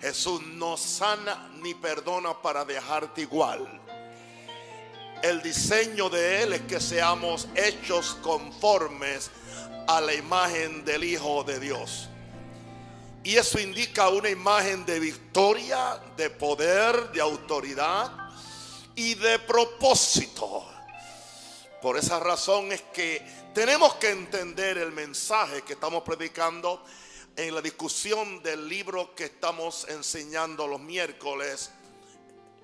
Jesús no sana ni perdona para dejarte igual. El diseño de Él es que seamos hechos conformes a la imagen del Hijo de Dios. Y eso indica una imagen de victoria, de poder, de autoridad y de propósito. Por esa razón es que tenemos que entender el mensaje que estamos predicando en la discusión del libro que estamos enseñando los miércoles,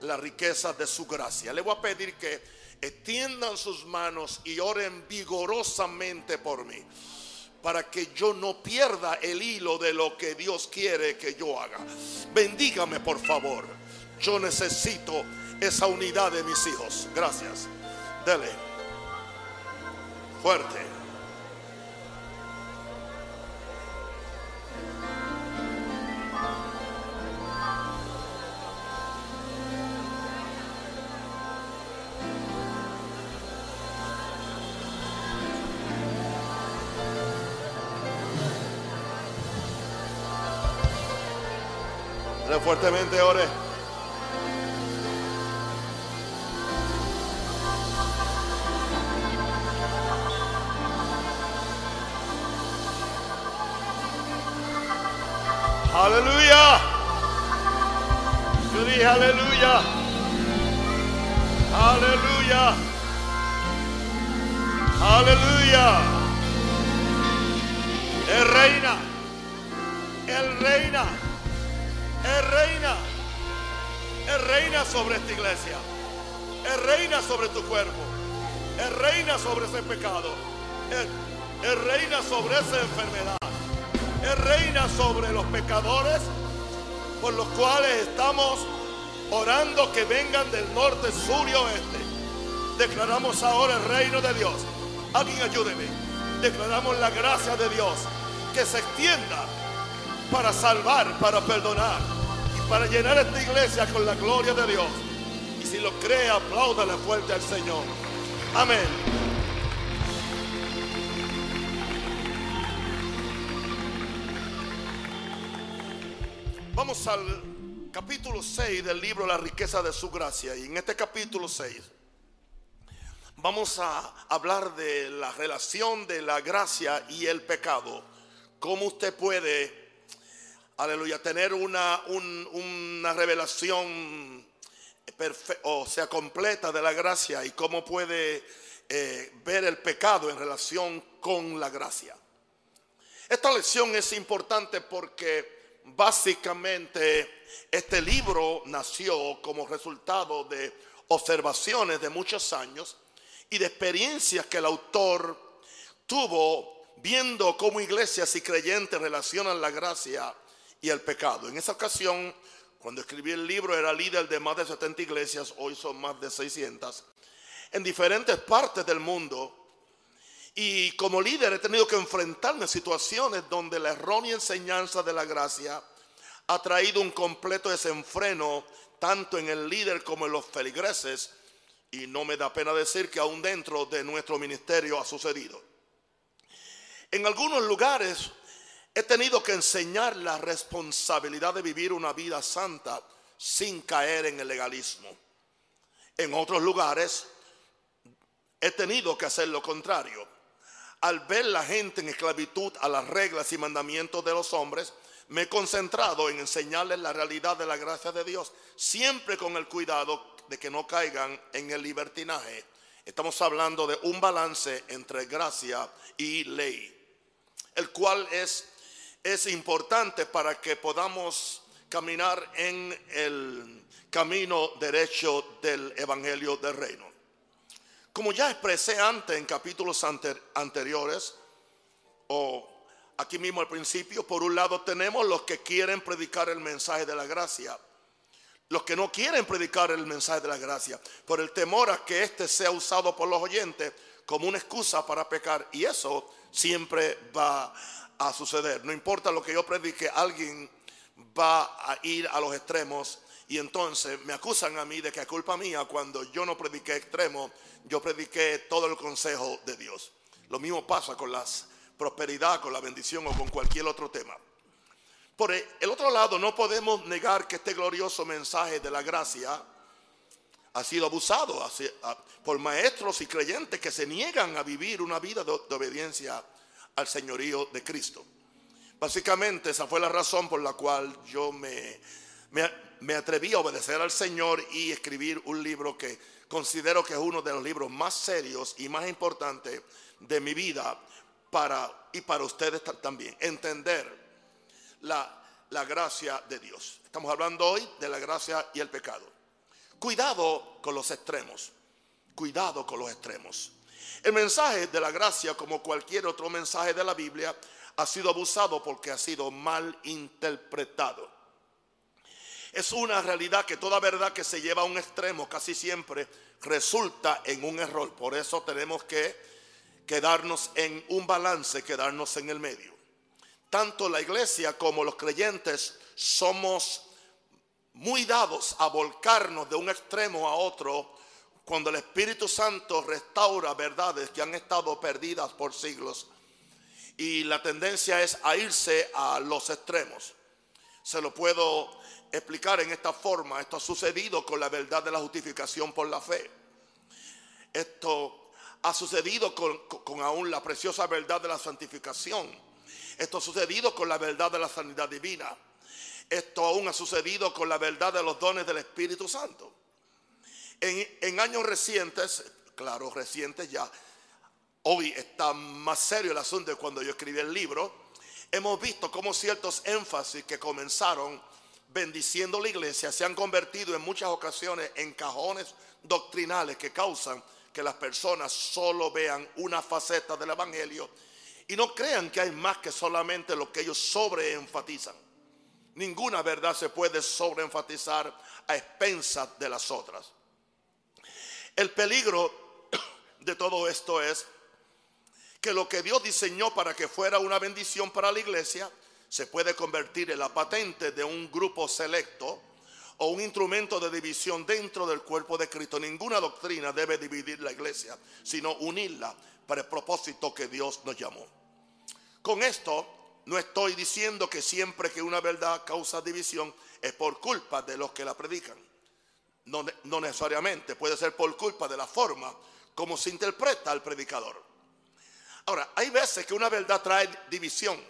la riqueza de su gracia. Le voy a pedir que extiendan sus manos y oren vigorosamente por mí para que yo no pierda el hilo de lo que Dios quiere que yo haga. Bendígame por favor. Yo necesito esa unidad de mis hijos. Gracias. Dele. Fuerte. Fuertemente, ore. Aleluya. Yo dije aleluya. Aleluya. Aleluya. El reina. El reina. Reina. Reina sobre esta iglesia. Él reina sobre tu cuerpo. Él reina sobre ese pecado. Él, reina sobre esa enfermedad. Él reina sobre los pecadores por los cuales estamos orando que vengan del norte, sur y oeste. Declaramos ahora el reino de Dios. Alguien ayúdeme. Declaramos la gracia de Dios que se extienda para salvar, para perdonar para llenar esta iglesia con la gloria de Dios. Y si lo cree, apláudale fuerte al Señor. Amén. Vamos al capítulo 6 del libro La riqueza de su gracia. Y en este capítulo 6 vamos a hablar de la relación de la gracia y el pecado. Cómo usted puede aleluya, tener una, una revelación o sea, completa de la gracia y cómo puede eh, ver el pecado en relación con la gracia. Esta lección es importante porque básicamente este libro nació como resultado de observaciones de muchos años y de experiencias que el autor tuvo viendo cómo iglesias y creyentes relacionan la gracia y el pecado. En esa ocasión, cuando escribí el libro, era líder de más de 70 iglesias, hoy son más de 600, en diferentes partes del mundo. Y como líder he tenido que enfrentarme a situaciones donde la errónea enseñanza de la gracia ha traído un completo desenfreno tanto en el líder como en los feligreses. Y no me da pena decir que aún dentro de nuestro ministerio ha sucedido. En algunos lugares He tenido que enseñar la responsabilidad de vivir una vida santa sin caer en el legalismo. En otros lugares he tenido que hacer lo contrario. Al ver la gente en esclavitud a las reglas y mandamientos de los hombres, me he concentrado en enseñarles la realidad de la gracia de Dios, siempre con el cuidado de que no caigan en el libertinaje. Estamos hablando de un balance entre gracia y ley, el cual es es importante para que podamos caminar en el camino derecho del Evangelio del Reino. Como ya expresé antes en capítulos anteriores, o aquí mismo al principio, por un lado tenemos los que quieren predicar el mensaje de la gracia, los que no quieren predicar el mensaje de la gracia, por el temor a que éste sea usado por los oyentes como una excusa para pecar, y eso siempre va a suceder. No importa lo que yo predique, alguien va a ir a los extremos y entonces me acusan a mí de que es culpa mía cuando yo no prediqué extremo, yo prediqué todo el consejo de Dios. Lo mismo pasa con la prosperidad, con la bendición o con cualquier otro tema. Por el otro lado, no podemos negar que este glorioso mensaje de la gracia ha sido abusado por maestros y creyentes que se niegan a vivir una vida de, obediencia al señorío de Cristo. Básicamente esa fue la razón por la cual yo me, me, atreví a obedecer al Señor y escribir un libro que considero que es uno de los libros más serios y más importantes de mi vida para, y para ustedes también. Entender la, la gracia de Dios. Estamos hablando hoy de la gracia y el pecado. Cuidado con los extremos. Cuidado con los extremos. El mensaje de la gracia, como cualquier otro mensaje de la Biblia, ha sido abusado porque ha sido mal interpretado. Es una realidad que toda verdad que se lleva a un extremo casi siempre resulta en un error. Por eso tenemos que quedarnos en un balance, quedarnos en el medio. Tanto la iglesia como los creyentes somos muy dados a volcarnos de un extremo a otro cuando el Espíritu Santo restaura verdades que han estado perdidas por siglos y la tendencia es a irse a los extremos. Se lo puedo explicar en esta forma. Esto ha sucedido con la verdad de la justificación por la fe. Esto ha sucedido con, aún la preciosa verdad de la santificación. Esto ha sucedido con la verdad de la sanidad divina. Esto aún ha sucedido con la verdad de los dones del Espíritu Santo. En, años recientes, claro, recientes ya, hoy está más serio el asunto de cuando yo escribí el libro, hemos visto cómo ciertos énfasis que comenzaron bendiciendo la iglesia se han convertido en muchas ocasiones en cajones doctrinales que causan que las personas solo vean una faceta del evangelio y no crean que hay más que solamente lo que ellos sobreenfatizan. Ninguna verdad se puede sobreenfatizar a expensas de las otras. El peligro de todo esto es que lo que Dios diseñó para que fuera una bendición para la iglesia se puede convertir en la patente de un grupo selecto o un instrumento de división dentro del cuerpo de Cristo. Ninguna doctrina debe dividir la iglesia, sino unirla para el propósito que Dios nos llamó. Con esto no estoy diciendo que siempre que una verdad causa división es por culpa de los que la predican. No, necesariamente, puede ser por culpa de la forma como se interpreta al predicador. Ahora, hay veces que una verdad trae división,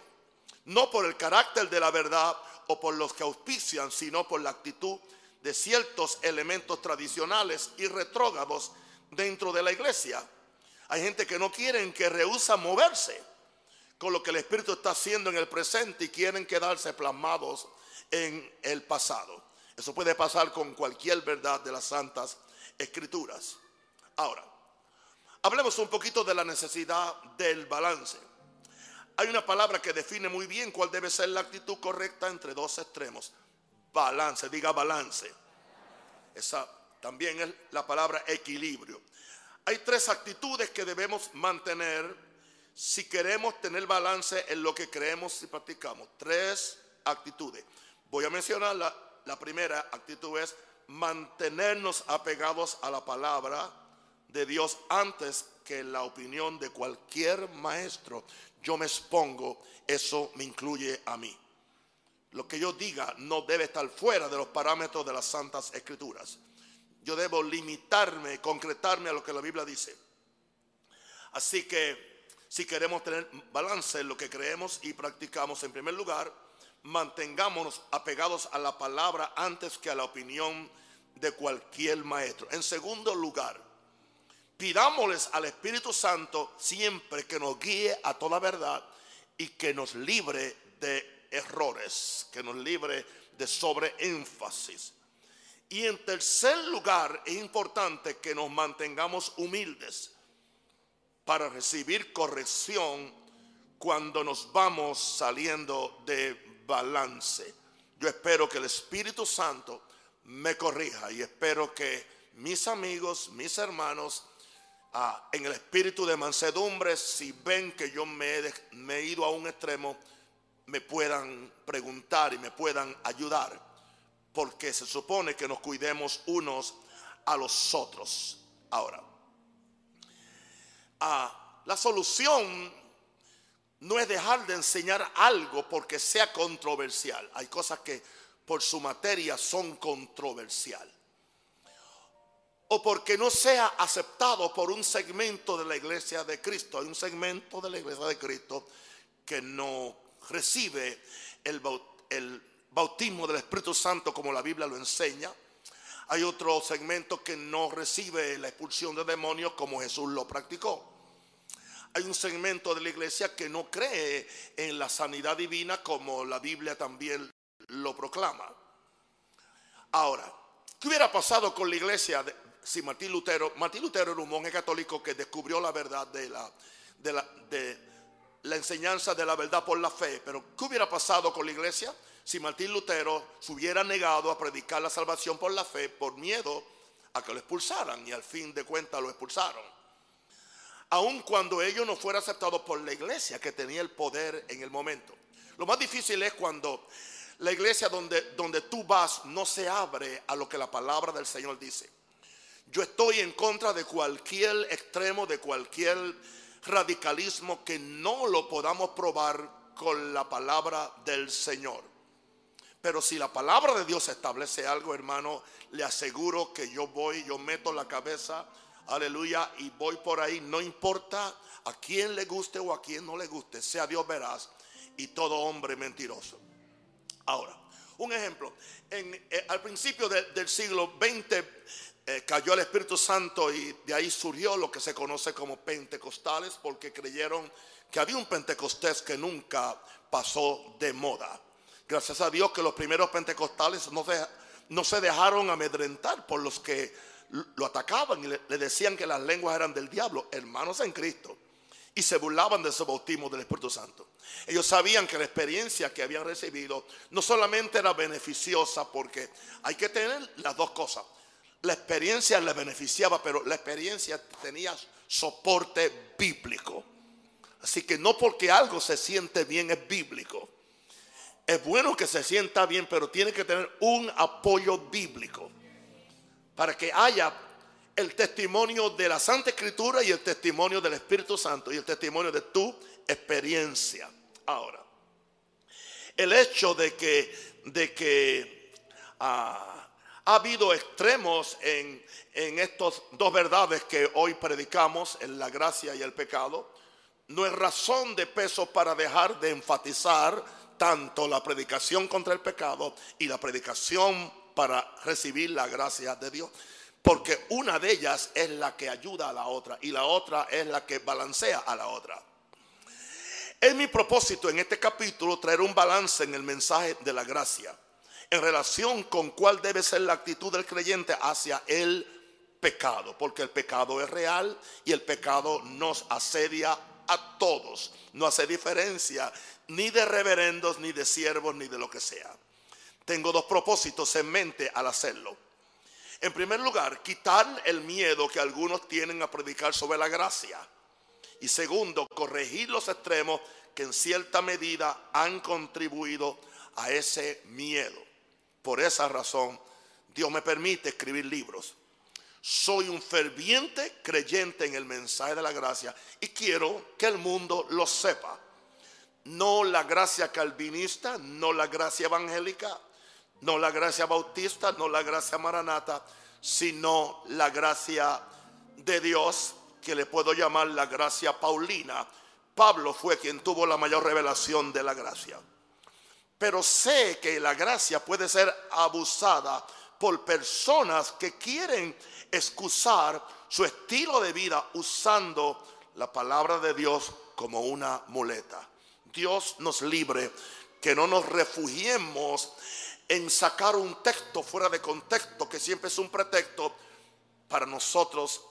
no por el carácter de la verdad o por los que auspician, sino por la actitud de ciertos elementos tradicionales y retrógados dentro de la iglesia. Hay gente que no quieren, que rehúsa moverse con lo que el Espíritu está haciendo en el presente y quieren quedarse plasmados en el pasado. Eso puede pasar con cualquier verdad de las santas escrituras. Ahora, Hablemos un poquito de la necesidad del balance. Hay una palabra que define muy bien cuál debe ser la actitud correcta entre dos extremos. Balance, diga balance. Esa también es la palabra equilibrio. Hay tres actitudes que debemos mantener si queremos tener balance en lo que creemos y practicamos. Tres actitudes. Voy a mencionar la, primera actitud es mantenernos apegados a la palabra de Dios antes que la opinión de cualquier maestro. Yo me expongo, eso me incluye a mí. Lo que yo diga no debe estar fuera de los parámetros de las santas escrituras. Yo debo limitarme, concretarme a lo que la Biblia dice. Así que si queremos tener balance en lo que creemos y practicamos, en primer lugar, mantengámonos apegados a la palabra antes que a la opinión de cualquier maestro. En segundo lugar, pidámosles al Espíritu Santo siempre que nos guíe a toda verdad y que nos libre de errores, que nos libre de sobreénfasis. Y en tercer lugar, es importante que nos mantengamos humildes para recibir corrección cuando nos vamos saliendo de balance. Yo espero que el Espíritu Santo me corrija y espero que mis amigos, mis hermanos, en el espíritu de mansedumbre, si ven que yo me he, ido a un extremo, me puedan preguntar y me puedan ayudar, porque se supone que nos cuidemos unos a los otros. Ahora, la solución no es dejar de enseñar algo porque sea controversial. Hay cosas que por su materia son controversial. O porque no sea aceptado por un segmento de la iglesia de Cristo. Hay un segmento de la iglesia de Cristo que no recibe el, bautismo del Espíritu Santo como la Biblia lo enseña. Hay otro segmento que no recibe la expulsión de demonios como Jesús lo practicó hay un segmento de la iglesia que no cree en la sanidad divina como la Biblia también lo proclama. Ahora, ¿qué hubiera pasado con la iglesia si Martín Lutero, Martín Lutero era un monje católico que descubrió la verdad de la, de la, de la enseñanza de la verdad por la fe, pero ¿qué hubiera pasado con la iglesia si Martín Lutero se hubiera negado a predicar la salvación por la fe por miedo a que lo expulsaran y al fin de cuentas lo expulsaron? aun cuando ello no fuera aceptado por la iglesia que tenía el poder en el momento. Lo más difícil es cuando la iglesia donde, donde tú vas no se abre a lo que la palabra del Señor dice. Yo estoy en contra de cualquier extremo, de cualquier radicalismo que no lo podamos probar con la palabra del Señor. Pero si la palabra de Dios establece algo, hermano, le aseguro que yo voy, yo meto la cabeza aleluya, y voy por ahí, no importa a quién le guste o a quién no le guste, sea Dios veraz y todo hombre mentiroso. Ahora, un ejemplo, en, eh, al principio del siglo XX eh, cayó el Espíritu Santo y de ahí surgió lo que se conoce como pentecostales porque creyeron que había un pentecostés que nunca pasó de moda. Gracias a Dios que los primeros pentecostales no no se dejaron amedrentar por los que lo atacaban y le, decían que las lenguas eran del diablo, hermanos en Cristo, y se burlaban de su bautismo del Espíritu Santo. Ellos sabían que la experiencia que habían recibido no solamente era beneficiosa, porque hay que tener las dos cosas. La experiencia les beneficiaba, pero la experiencia tenía soporte bíblico. Así que no porque algo se siente bien es bíblico. Es bueno que se sienta bien, pero tiene que tener un apoyo bíblico para que haya el testimonio de la Santa Escritura y el testimonio del Espíritu Santo y el testimonio de tu experiencia. Ahora, el hecho de que, de que ah, ha habido extremos en, en estas dos verdades que hoy predicamos, en la gracia y el pecado, no es razón de peso para dejar de enfatizar tanto la predicación contra el pecado y la predicación para recibir la gracia de Dios. Porque una de ellas es la que ayuda a la otra y la otra es la que balancea a la otra. Es mi propósito en este capítulo traer un balance en el mensaje de la gracia en relación con cuál debe ser la actitud del creyente hacia el pecado, porque el pecado es real y el pecado nos asedia a todos, no hace diferencia ni de reverendos, ni de siervos, ni de lo que sea. Tengo dos propósitos en mente al hacerlo. En primer lugar, quitar el miedo que algunos tienen a predicar sobre la gracia. Y segundo, corregir los extremos que en cierta medida han contribuido a ese miedo. Por esa razón, Dios me permite escribir libros. Soy un ferviente creyente en el mensaje de la gracia y quiero que el mundo lo sepa. No la gracia calvinista, no la gracia evangélica, no la gracia bautista, no la gracia maranata, sino la gracia de Dios, que le puedo llamar la gracia paulina. Pablo fue quien tuvo la mayor revelación de la gracia. Pero sé que la gracia puede ser abusada por personas que quieren excusar su estilo de vida usando la palabra de Dios como una muleta. Dios nos libre que no nos refugiemos en sacar un texto fuera de contexto, que siempre es un pretexto para nosotros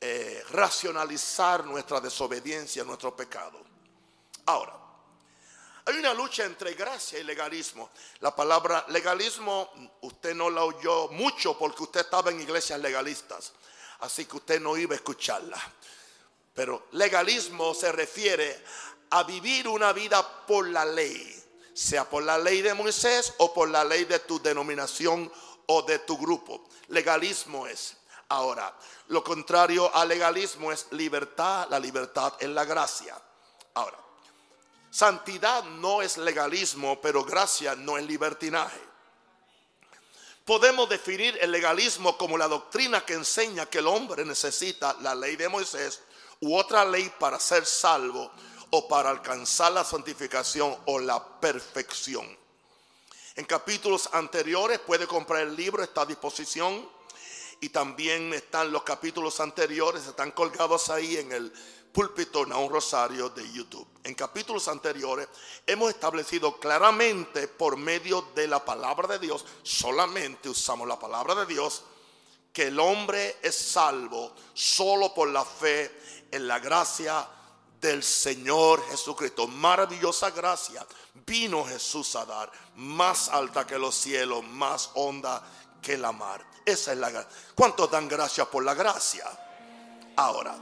eh, racionalizar nuestra desobediencia, nuestro pecado. Ahora, hay una lucha entre gracia y legalismo. La palabra legalismo usted no la oyó mucho porque usted estaba en iglesias legalistas, así que usted no iba a escucharla. Pero legalismo se refiere a vivir una vida por la ley sea por la ley de Moisés o por la ley de tu denominación o de tu grupo. Legalismo es. Ahora, lo contrario al legalismo es libertad, la libertad en la gracia. Ahora, Santidad no es legalismo, pero gracia no es libertinaje. Podemos definir el legalismo como la doctrina que enseña que el hombre necesita la ley de Moisés u otra ley para ser salvo o para alcanzar la santificación o la perfección. En capítulos anteriores puede comprar el libro, está a disposición. Y también están los capítulos anteriores, están colgados ahí en el púlpito a un rosario de YouTube. En capítulos anteriores hemos establecido claramente por medio de la palabra de Dios, solamente usamos la palabra de Dios, que el hombre es salvo solo por la fe en la gracia del Señor Jesucristo. Maravillosa gracia vino Jesús a dar, más alta que los cielos, más honda que la mar. Esa es la gracia. ¿Cuántos dan gracias por la gracia? Ahora,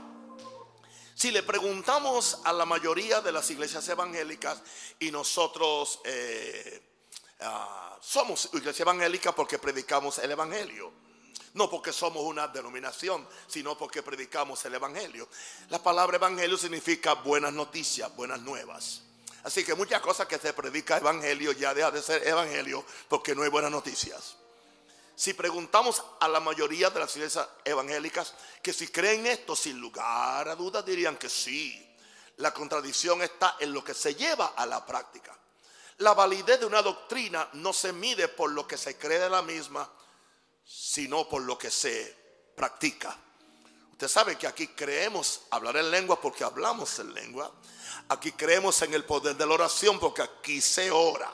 si le preguntamos a la mayoría de las iglesias evangélicas y nosotros eh, ah, somos iglesia evangélica porque predicamos el evangelio. No porque somos una denominación, sino porque predicamos el evangelio. La palabra evangelio significa buenas noticias, buenas nuevas. Así que muchas cosas que se predica evangelio ya deja de ser evangelio porque no hay buenas noticias. Si preguntamos a la mayoría de las iglesias evangélicas que si creen esto, sin lugar a dudas dirían que sí. La contradicción está en lo que se lleva a la práctica. La validez de una doctrina no se mide por lo que se cree de la misma, sino por lo que se practica. Usted sabe que aquí creemos hablar en lengua porque hablamos en lengua. Aquí creemos en el poder de la oración porque aquí se ora.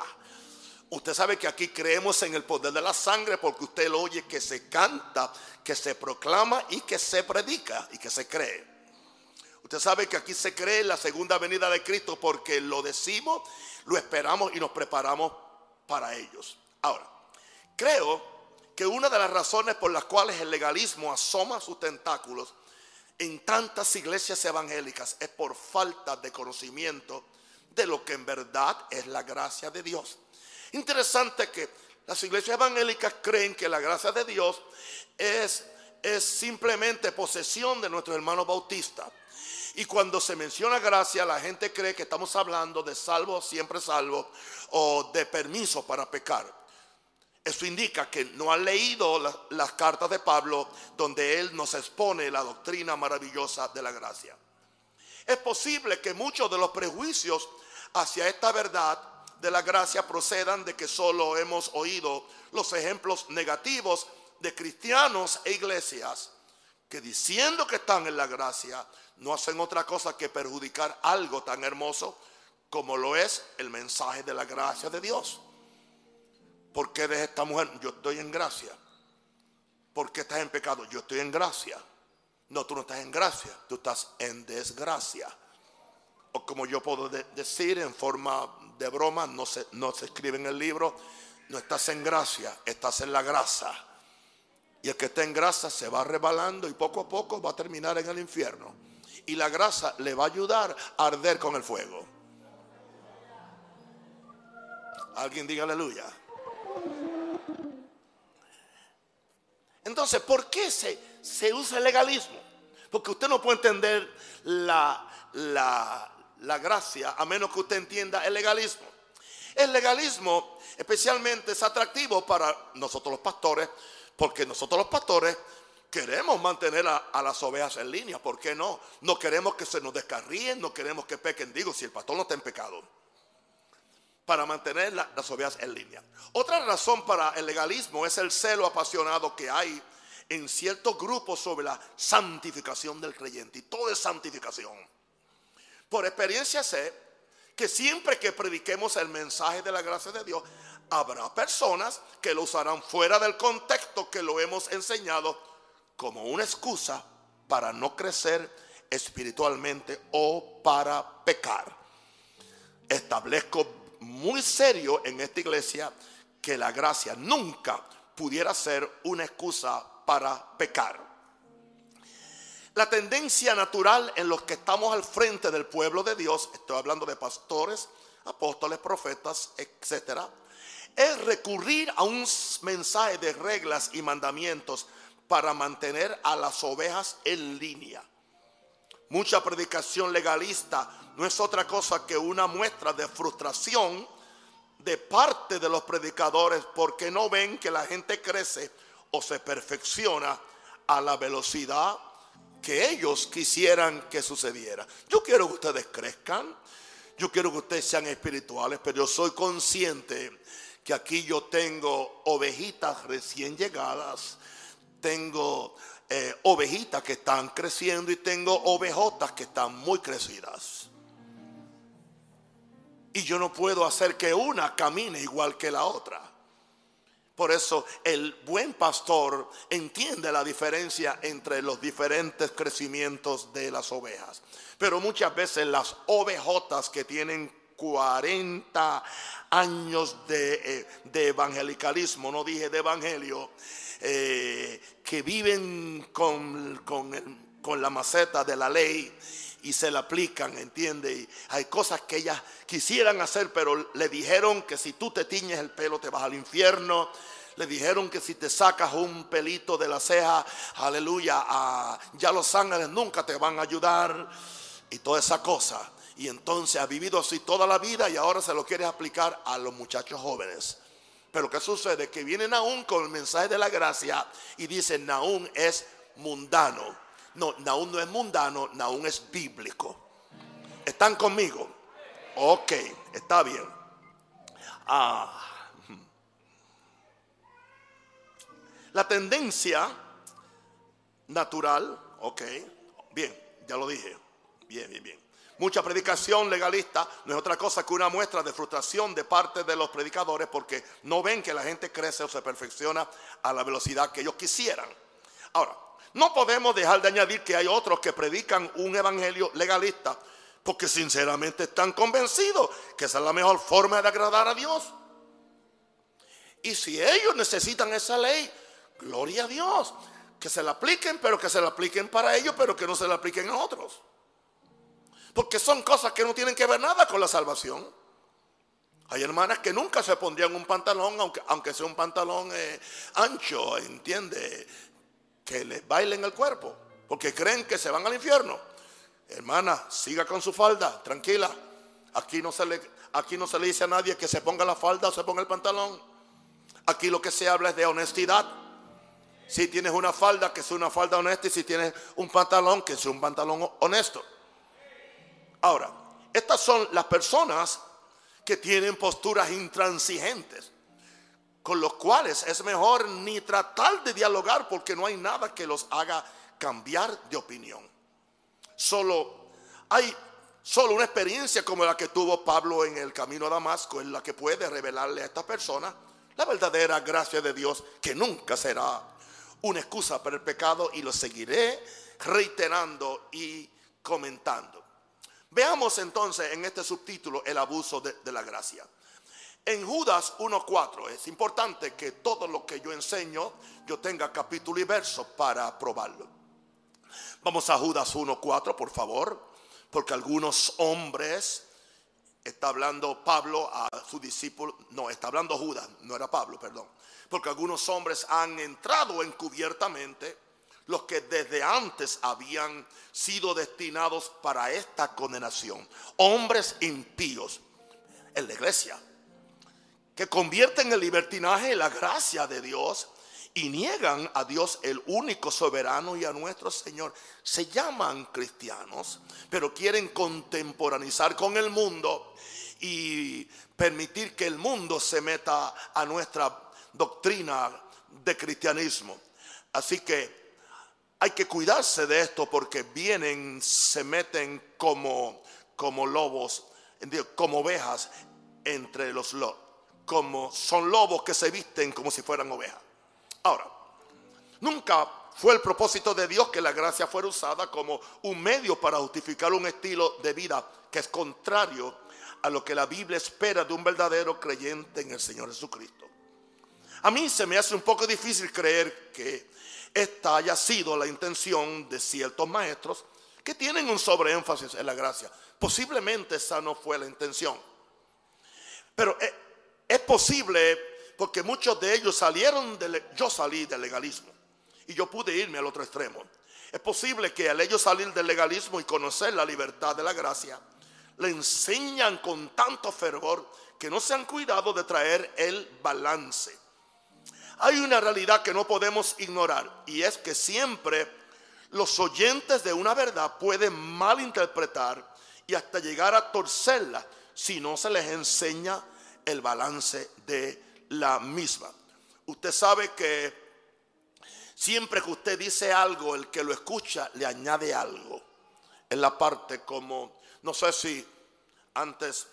Usted sabe que aquí creemos en el poder de la sangre porque usted lo oye que se canta, que se proclama y que se predica y que se cree. Usted sabe que aquí se cree en la segunda venida de Cristo porque lo decimos, lo esperamos y nos preparamos para ellos. Ahora, creo que una de las razones por las cuales el legalismo asoma sus tentáculos en tantas iglesias evangélicas es por falta de conocimiento de lo que en verdad es la gracia de Dios. Interesante que las iglesias evangélicas creen que la gracia de Dios es, es simplemente posesión de nuestros hermanos bautistas. Y cuando se menciona gracia, la gente cree que estamos hablando de salvo, siempre salvo, o de permiso para pecar. Eso indica que no han leído las cartas de Pablo donde él nos expone la doctrina maravillosa de la gracia. Es posible que muchos de los prejuicios hacia esta verdad de la gracia procedan de que solo hemos oído los ejemplos negativos de cristianos e iglesias que diciendo que están en la gracia no hacen otra cosa que perjudicar algo tan hermoso como lo es el mensaje de la gracia de Dios. ¿Por qué de esta mujer? Yo estoy en gracia. ¿Por qué estás en pecado? Yo estoy en gracia. No, tú no estás en gracia, tú estás en desgracia. O como yo puedo decir en forma de broma, no se, no se escribe en el libro, no estás en gracia, estás en la grasa. Y el que está en grasa se va rebalando y poco a poco va a terminar en el infierno. Y la grasa le va a ayudar a arder con el fuego. Alguien diga aleluya. Entonces, ¿por qué se, se usa el legalismo? Porque usted no puede entender la, la, la gracia a menos que usted entienda el legalismo. El legalismo especialmente es atractivo para nosotros los pastores, porque nosotros los pastores queremos mantener a, las ovejas en línea. ¿Por qué no? No queremos que se nos descarríen, no queremos que pequen. Digo, si el pastor no está en pecado. Para mantener las ovejas en línea. Otra razón para el legalismo es el celo apasionado que hay en ciertos grupos sobre la santificación del creyente. Y todo es santificación. Por experiencia sé que siempre que prediquemos el mensaje de la gracia de Dios, habrá personas que lo usarán fuera del contexto que lo hemos enseñado como una excusa para no crecer espiritualmente o para pecar. Establezco muy serio en esta iglesia que la gracia nunca pudiera ser una excusa para pecar. La tendencia natural en los que estamos al frente del pueblo de Dios, estoy hablando de pastores, apóstoles, profetas, etcétera, es recurrir a un mensaje de reglas y mandamientos para mantener a las ovejas en línea. Mucha predicación legalista no es otra cosa que una muestra de frustración de parte de los predicadores porque no ven que la gente crece o se perfecciona a la velocidad que ellos quisieran que sucediera. Yo quiero que ustedes crezcan, yo quiero que ustedes sean espirituales, pero yo soy consciente que aquí yo tengo ovejitas recién llegadas, tengo eh, ovejitas que están creciendo y tengo ovejotas que están muy crecidas. Y yo no puedo hacer que una camine igual que la otra. Por eso el buen pastor entiende la diferencia entre los diferentes crecimientos de las ovejas. Pero muchas veces las ovejotas que tienen 40 años de, eh, evangelicalismo, no dije de evangelio, eh, que viven con, con la maceta de la ley y se la aplican, ¿entiende? Hay cosas que ellas quisieran hacer, pero le dijeron que si tú te tiñes el pelo te vas al infierno. Le dijeron que si te sacas un pelito de la ceja, aleluya, ya los ángeles nunca te van a ayudar y toda esa cosa. Y entonces ha vivido así toda la vida y ahora se lo quiere aplicar a los muchachos jóvenes. Pero ¿qué sucede? Que vienen aún con el mensaje de la gracia y dicen, Naún es mundano. No, Naún no es mundano, Naún es bíblico. ¿Están conmigo? Ok, está bien. Ah. La tendencia natural, ok, bien, ya lo dije. Bien, bien, bien. Mucha predicación legalista no es otra cosa que una muestra de frustración de parte de los predicadores porque no ven que la gente crece o se perfecciona a la velocidad que ellos quisieran. Ahora, no podemos dejar de añadir que hay otros que predican un evangelio legalista porque sinceramente están convencidos que esa es la mejor forma de agradar a Dios. Y si ellos necesitan esa ley, gloria a Dios, que se la apliquen, pero que se la apliquen para ellos, pero que no se la apliquen a otros. Porque son cosas que no tienen que ver nada con la salvación. Hay hermanas que nunca se pondrían un pantalón, aunque, aunque sea un pantalón eh, ancho, entiende, que les bailen el cuerpo, porque creen que se van al infierno. Hermana, siga con su falda, tranquila. Aquí no se le, aquí no se le dice a nadie que se ponga la falda o se ponga el pantalón. Aquí lo que se habla es de honestidad. Si tienes una falda, que sea una falda honesta, y si tienes un pantalón, que sea un pantalón honesto. Ahora, estas son las personas que tienen posturas intransigentes con los cuales es mejor ni tratar de dialogar porque no hay nada que los haga cambiar de opinión. Solo hay solo una experiencia como la que tuvo Pablo en el camino a Damasco en la que puede revelarle a esta persona la verdadera gracia de Dios que nunca será una excusa para el pecado y lo seguiré reiterando y comentando. Veamos entonces en este subtítulo el abuso de, la gracia. En Judas 1.4 es importante que todo lo que yo enseño yo tenga capítulo y verso para probarlo. Vamos a Judas 1.4 por favor, porque algunos hombres, está hablando Pablo a su discípulo, no, está hablando Judas, no era Pablo, perdón, porque algunos hombres han entrado encubiertamente, los que desde antes habían sido destinados para esta condenación, hombres impíos en la iglesia que convierten el libertinaje en la gracia de Dios y niegan a Dios el único soberano y a nuestro Señor. Se llaman cristianos, pero quieren contemporanizar con el mundo y permitir que el mundo se meta a nuestra doctrina de cristianismo. Así que hay que cuidarse de esto porque vienen, se meten como, como lobos, como ovejas entre los lobos como son lobos que se visten como si fueran ovejas. Ahora, nunca fue el propósito de Dios que la gracia fuera usada como un medio para justificar un estilo de vida que es contrario a lo que la Biblia espera de un verdadero creyente en el Señor Jesucristo. A mí se me hace un poco difícil creer que esta haya sido la intención de ciertos maestros que tienen un sobreénfasis en la gracia. Posiblemente esa no fue la intención. Pero eh, es posible porque muchos de ellos salieron, de, yo salí del legalismo y yo pude irme al otro extremo. Es posible que al ellos salir del legalismo y conocer la libertad de la gracia, le enseñan con tanto fervor que no se han cuidado de traer el balance. Hay una realidad que no podemos ignorar y es que siempre los oyentes de una verdad pueden malinterpretar y hasta llegar a torcerla si no se les enseña el balance de la misma. Usted sabe que siempre que usted dice algo, el que lo escucha le añade algo. En la parte como, no sé si antes,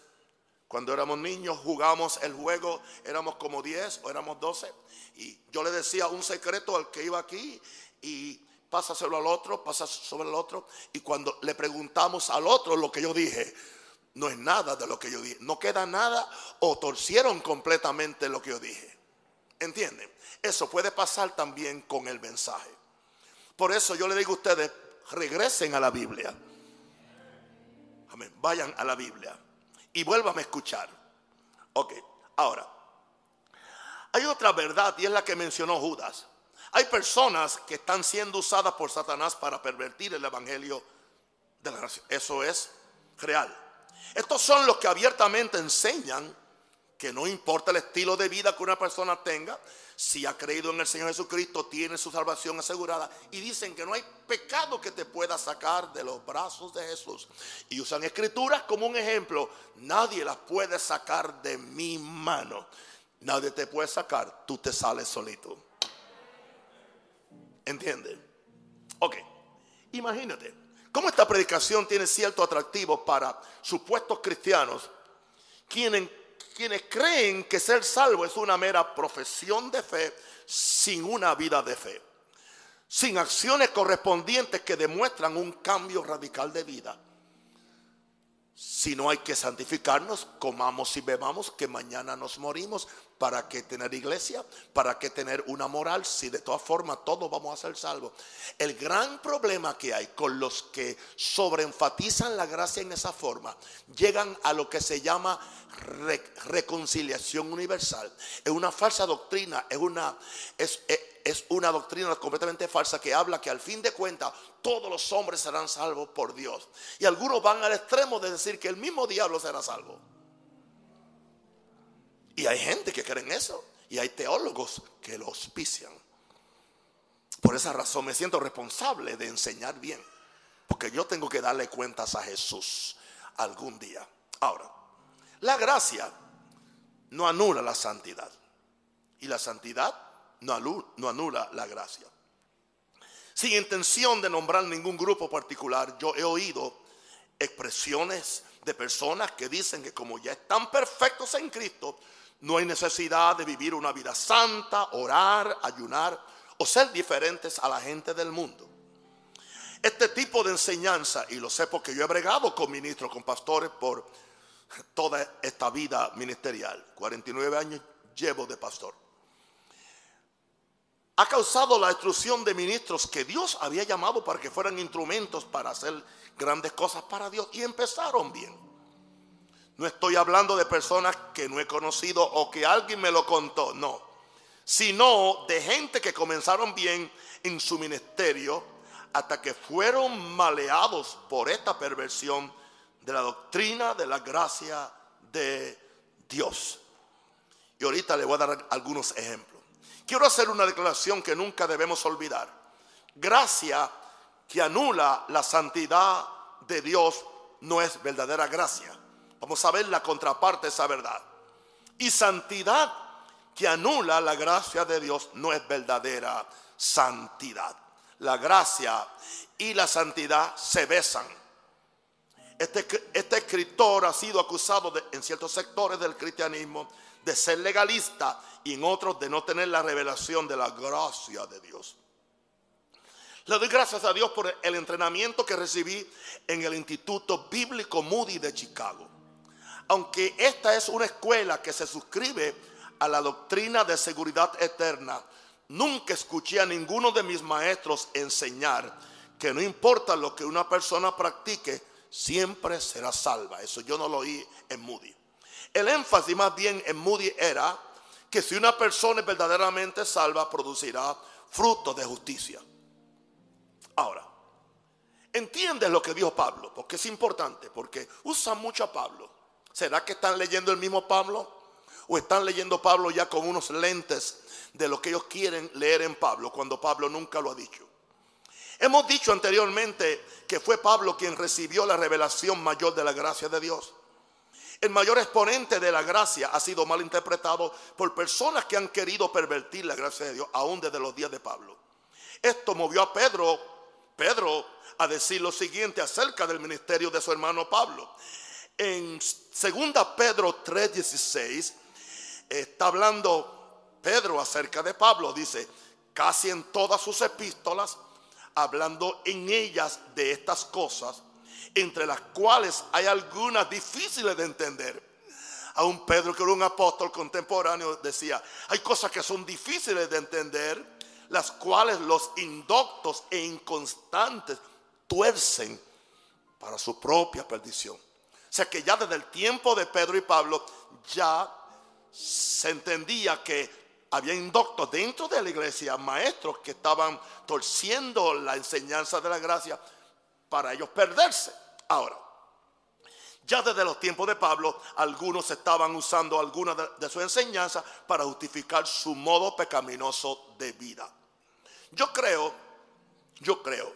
cuando éramos niños, jugamos el juego, éramos como 10 o éramos 12, y yo le decía un secreto al que iba aquí y pásaselo al otro, pasa sobre el otro, y cuando le preguntamos al otro lo que yo dije, no es nada de lo que yo dije, no queda nada o torcieron completamente lo que yo dije. ¿Entienden? Eso puede pasar también con el mensaje. Por eso yo le digo a ustedes, regresen a la Biblia. Amén. Vayan a la Biblia y vuelvan a escuchar. Ok, ahora, hay otra verdad y es la que mencionó Judas. Hay personas que están siendo usadas por Satanás para pervertir el evangelio de la gracia. Eso es real. Estos son los que abiertamente enseñan que no importa el estilo de vida que una persona tenga, si ha creído en el Señor Jesucristo, tiene su salvación asegurada. Y dicen que no hay pecado que te pueda sacar de los brazos de Jesús. Y usan escrituras como un ejemplo. Nadie las puede sacar de mi mano. Nadie te puede sacar, tú te sales solito. ¿Entienden? Ok, imagínate. ¿Cómo esta predicación tiene cierto atractivo para supuestos cristianos quienes, quienes creen que ser salvo es una mera profesión de fe sin una vida de fe? Sin acciones correspondientes que demuestran un cambio radical de vida. Si no hay que santificarnos, comamos y bebamos, que mañana nos morimos. ¿Para qué tener iglesia? ¿Para qué tener una moral? Si de todas formas todos vamos a ser salvos. El gran problema que hay con los que sobreenfatizan la gracia en esa forma, llegan a lo que se llama reconciliación universal. Es una falsa doctrina, es una, es una doctrina completamente falsa que habla que al fin de cuentas todos los hombres serán salvos por Dios. Y algunos van al extremo de decir que el mismo diablo será salvo. Y hay gente que cree en eso. Y hay teólogos que lo auspician. Por esa razón me siento responsable de enseñar bien. Porque yo tengo que darle cuentas a Jesús algún día. Ahora, la gracia no anula la santidad. Y la santidad no anula, la gracia. Sin intención de nombrar ningún grupo particular, yo he oído expresiones de personas que dicen que como ya están perfectos en Cristo, no hay necesidad de vivir una vida santa, orar, ayunar o ser diferentes a la gente del mundo. Este tipo de enseñanza, y lo sé porque yo he bregado con ministros, con pastores por toda esta vida ministerial, 49 años llevo de pastor, ha causado la destrucción de ministros que Dios había llamado para que fueran instrumentos para hacer grandes cosas para Dios y empezaron bien. No estoy hablando de personas que no he conocido o que alguien me lo contó, no. Sino de gente que comenzaron bien en su ministerio hasta que fueron maleados por esta perversión de la doctrina de la gracia de Dios. Y ahorita le voy a dar algunos ejemplos. Quiero hacer una declaración que nunca debemos olvidar. Gracia que anula la santidad de Dios no es verdadera gracia. Vamos a ver la contraparte de esa verdad. Y santidad que anula la gracia de Dios no es verdadera santidad. La gracia y la santidad se besan. Este, este escritor ha sido acusado en ciertos sectores del cristianismo de ser legalista y en otros de no tener la revelación de la gracia de Dios. Le doy gracias a Dios por el entrenamiento que recibí en el Instituto Bíblico Moody de Chicago aunque esta es una escuela que se suscribe a la doctrina de seguridad eterna, nunca escuché a ninguno de mis maestros enseñar que no importa lo que una persona practique, siempre será salva. Eso yo no lo oí en Moody. El énfasis más bien en Moody era que si una persona es verdaderamente salva, producirá frutos de justicia. Ahora, entiendes lo que dijo Pablo, porque es importante, porque usa mucho a Pablo. ¿Será que están leyendo el mismo Pablo? ¿O están leyendo Pablo ya con unos lentes de lo que ellos quieren leer en Pablo, cuando Pablo nunca lo ha dicho? Hemos dicho anteriormente que fue Pablo quien recibió la revelación mayor de la gracia de Dios. El mayor exponente de la gracia ha sido mal interpretado por personas que han querido pervertir la gracia de Dios, aún desde los días de Pablo. Esto movió a Pedro, Pedro, a decir lo siguiente acerca del ministerio de su hermano Pablo. En 2 Pedro 3:16 está hablando Pedro acerca de Pablo, dice, casi en todas sus epístolas, hablando en ellas de estas cosas, entre las cuales hay algunas difíciles de entender. A un Pedro que era un apóstol contemporáneo decía, hay cosas que son difíciles de entender, las cuales los indoctos e inconstantes tuercen para su propia perdición. O sea que ya desde el tiempo de Pedro y Pablo ya se entendía que había indoctos dentro de la iglesia, maestros que estaban torciendo la enseñanza de la gracia para ellos perderse. Ahora, ya desde los tiempos de Pablo, algunos estaban usando algunas de, de su enseñanza para justificar su modo pecaminoso de vida. Yo creo, yo creo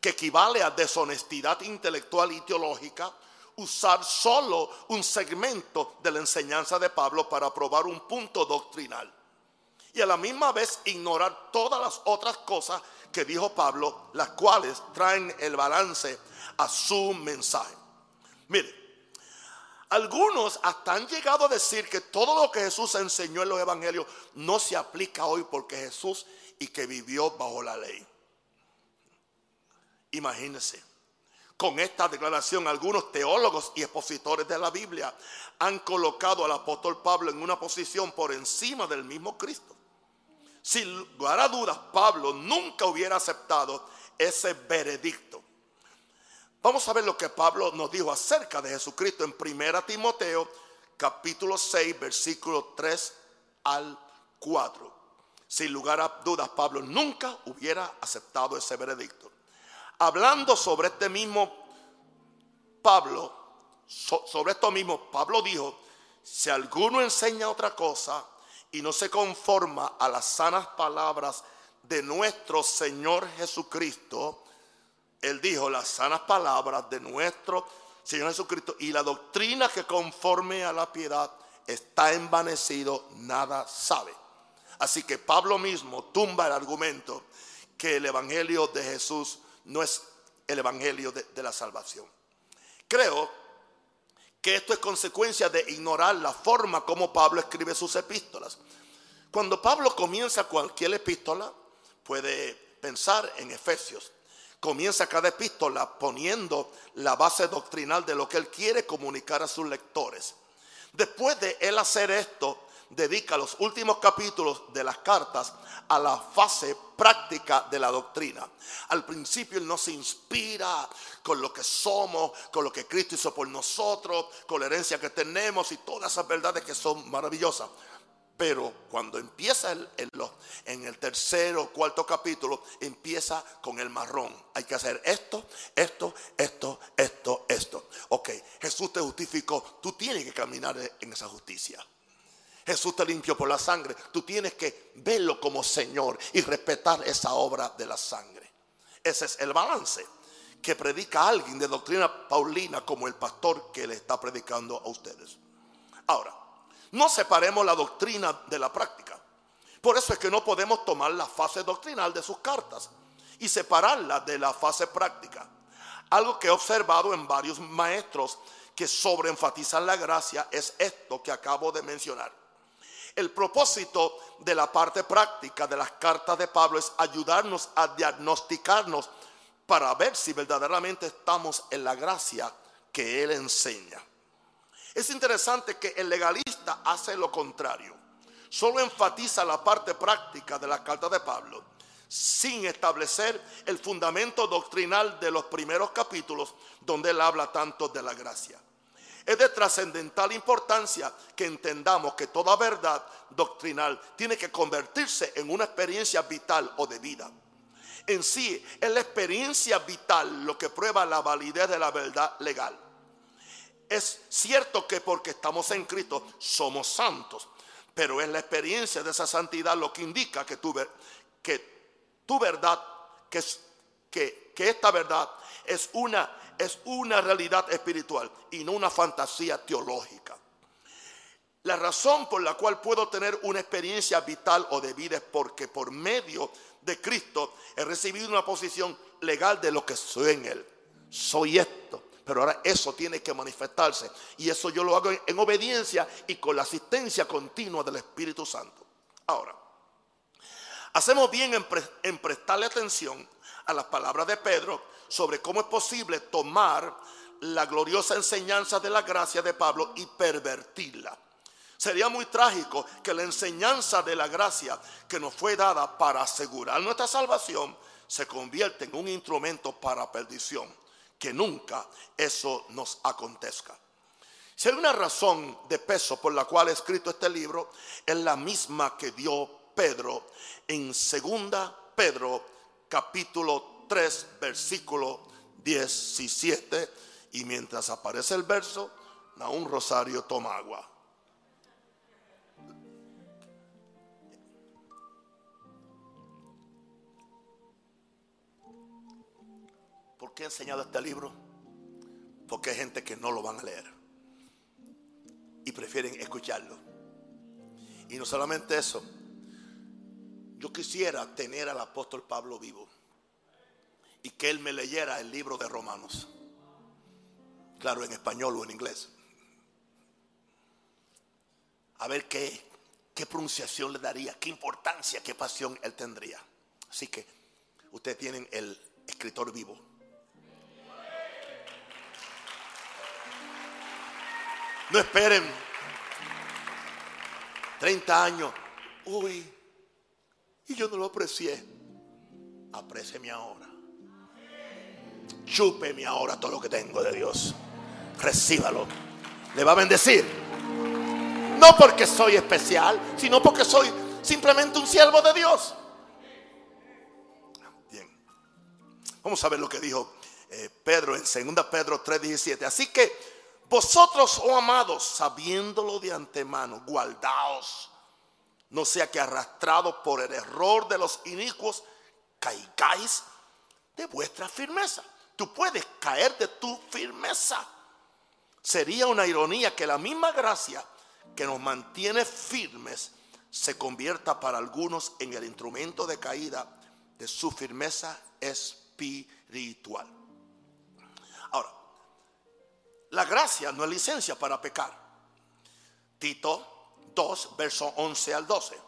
que equivale a deshonestidad intelectual y teológica usar solo un segmento de la enseñanza de Pablo para probar un punto doctrinal y a la misma vez ignorar todas las otras cosas que dijo Pablo, las cuales traen el balance a su mensaje. Mire, algunos hasta han llegado a decir que todo lo que Jesús enseñó en los evangelios no se aplica hoy porque Jesús y que vivió bajo la ley. Imagínense. Con esta declaración, algunos teólogos y expositores de la Biblia han colocado al apóstol Pablo en una posición por encima del mismo Cristo. Sin lugar a dudas, Pablo nunca hubiera aceptado ese veredicto. Vamos a ver lo que Pablo nos dijo acerca de Jesucristo en 1 Timoteo capítulo 6 versículo 3 al 4. Sin lugar a dudas, Pablo nunca hubiera aceptado ese veredicto. Hablando sobre este mismo Pablo, sobre esto mismo, Pablo dijo, si alguno enseña otra cosa y no se conforma a las sanas palabras de nuestro Señor Jesucristo, Él dijo las sanas palabras de nuestro Señor Jesucristo y la doctrina que conforme a la piedad está envanecido, nada sabe. Así que Pablo mismo tumba el argumento que el Evangelio de Jesús no es el Evangelio de, de la salvación. Creo que esto es consecuencia de ignorar la forma como Pablo escribe sus epístolas. Cuando Pablo comienza cualquier epístola, puede pensar en Efesios. Comienza cada epístola poniendo la base doctrinal de lo que él quiere comunicar a sus lectores. Después de él hacer esto, dedica los últimos capítulos de las cartas a la fase práctica de la doctrina. Al principio Él nos inspira con lo que somos, con lo que Cristo hizo por nosotros, con la herencia que tenemos y todas esas verdades que son maravillosas. Pero cuando empieza el, en el tercer o cuarto capítulo, empieza con el marrón. Hay que hacer esto, esto, esto, esto, esto. Ok, Jesús te justificó. Tú tienes que caminar en esa justicia. Jesús te limpió por la sangre. Tú tienes que verlo como Señor y respetar esa obra de la sangre. Ese es el balance que predica alguien de doctrina paulina como el pastor que le está predicando a ustedes. Ahora, no separemos la doctrina de la práctica. Por eso es que no podemos tomar la fase doctrinal de sus cartas y separarla de la fase práctica. Algo que he observado en varios maestros que sobreenfatizan la gracia es esto que acabo de mencionar. El propósito de la parte práctica de las cartas de Pablo es ayudarnos a diagnosticarnos para ver si verdaderamente estamos en la gracia que Él enseña. Es interesante que el legalista hace lo contrario. Solo enfatiza la parte práctica de la carta de Pablo sin establecer el fundamento doctrinal de los primeros capítulos donde él habla tanto de la gracia. Es de trascendental importancia que entendamos que toda verdad doctrinal tiene que convertirse en una experiencia vital o de vida. En sí es la experiencia vital lo que prueba la validez de la verdad legal. Es cierto que porque estamos en Cristo somos santos, pero es la experiencia de esa santidad lo que indica que tu, verdad, que esta verdad es una, es una realidad espiritual y no una fantasía teológica. La razón por la cual puedo tener una experiencia vital o de vida es porque por medio de Cristo he recibido una posición legal de lo que soy en Él. Soy esto. Pero ahora eso tiene que manifestarse. Y eso yo lo hago en, obediencia y con la asistencia continua del Espíritu Santo. Ahora, hacemos bien en, en prestarle atención a las palabras de Pedro sobre cómo es posible tomar la gloriosa enseñanza de la gracia de Pablo y pervertirla. Sería muy trágico que la enseñanza de la gracia que nos fue dada para asegurar nuestra salvación se convierta en un instrumento para perdición. Que nunca eso nos acontezca. Si hay una razón de peso por la cual he escrito este libro, es la misma que dio Pedro en segunda Pedro capítulo 3 versículo 17 y mientras aparece el verso, da un rosario toma agua. ¿Por qué he enseñado este libro? Porque hay gente que no lo van a leer y prefieren escucharlo. Y no solamente eso, yo quisiera tener al apóstol Pablo vivo y que él me leyera el libro de Romanos. Claro, en español o en inglés. A ver qué, qué pronunciación le daría, qué importancia, qué pasión él tendría. Así que ustedes tienen el escritor vivo. No esperen 30 años. Uy, y yo no lo aprecié. Aprecieme ahora. Chúpeme ahora todo lo que tengo de Dios. Recíbalo. Le va a bendecir. No porque soy especial, sino porque soy simplemente un siervo de Dios. Bien. Vamos a ver lo que dijo eh, Pedro en 2 Pedro 3:17. Así que vosotros, oh amados, sabiéndolo de antemano, guardaos, no sea que arrastrados por el error de los inicuos, caigáis de vuestra firmeza. Tú puedes caer de tu firmeza. Sería una ironía que la misma gracia que nos mantiene firmes se convierta para algunos en el instrumento de caída de su firmeza espiritual. Ahora, la gracia no es licencia para pecar. Tito 2, verso 11 al 12.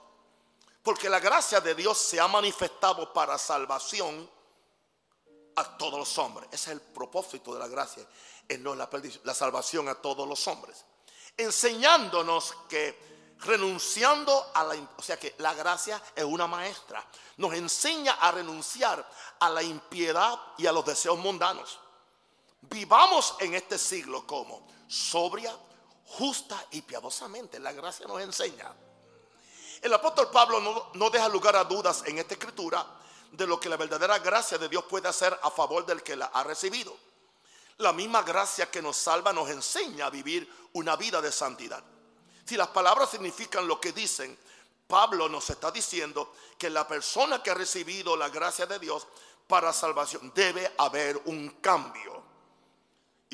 Porque la gracia de Dios se ha manifestado para salvación a todos los hombres. Ese es el propósito de la gracia, es no la, la salvación a todos los hombres. Enseñándonos que renunciando a la, o sea que la gracia es una maestra, nos enseña a renunciar a la impiedad y a los deseos mundanos Vivamos en este siglo como sobria, justa y piadosamente. La gracia nos enseña. El apóstol Pablo no, deja lugar a dudas en esta escritura de lo que la verdadera gracia de Dios puede hacer a favor del que la ha recibido. La misma gracia que nos salva nos enseña a vivir una vida de santidad. Si las palabras significan lo que dicen, Pablo nos está diciendo que la persona que ha recibido la gracia de Dios para salvación debe haber un cambio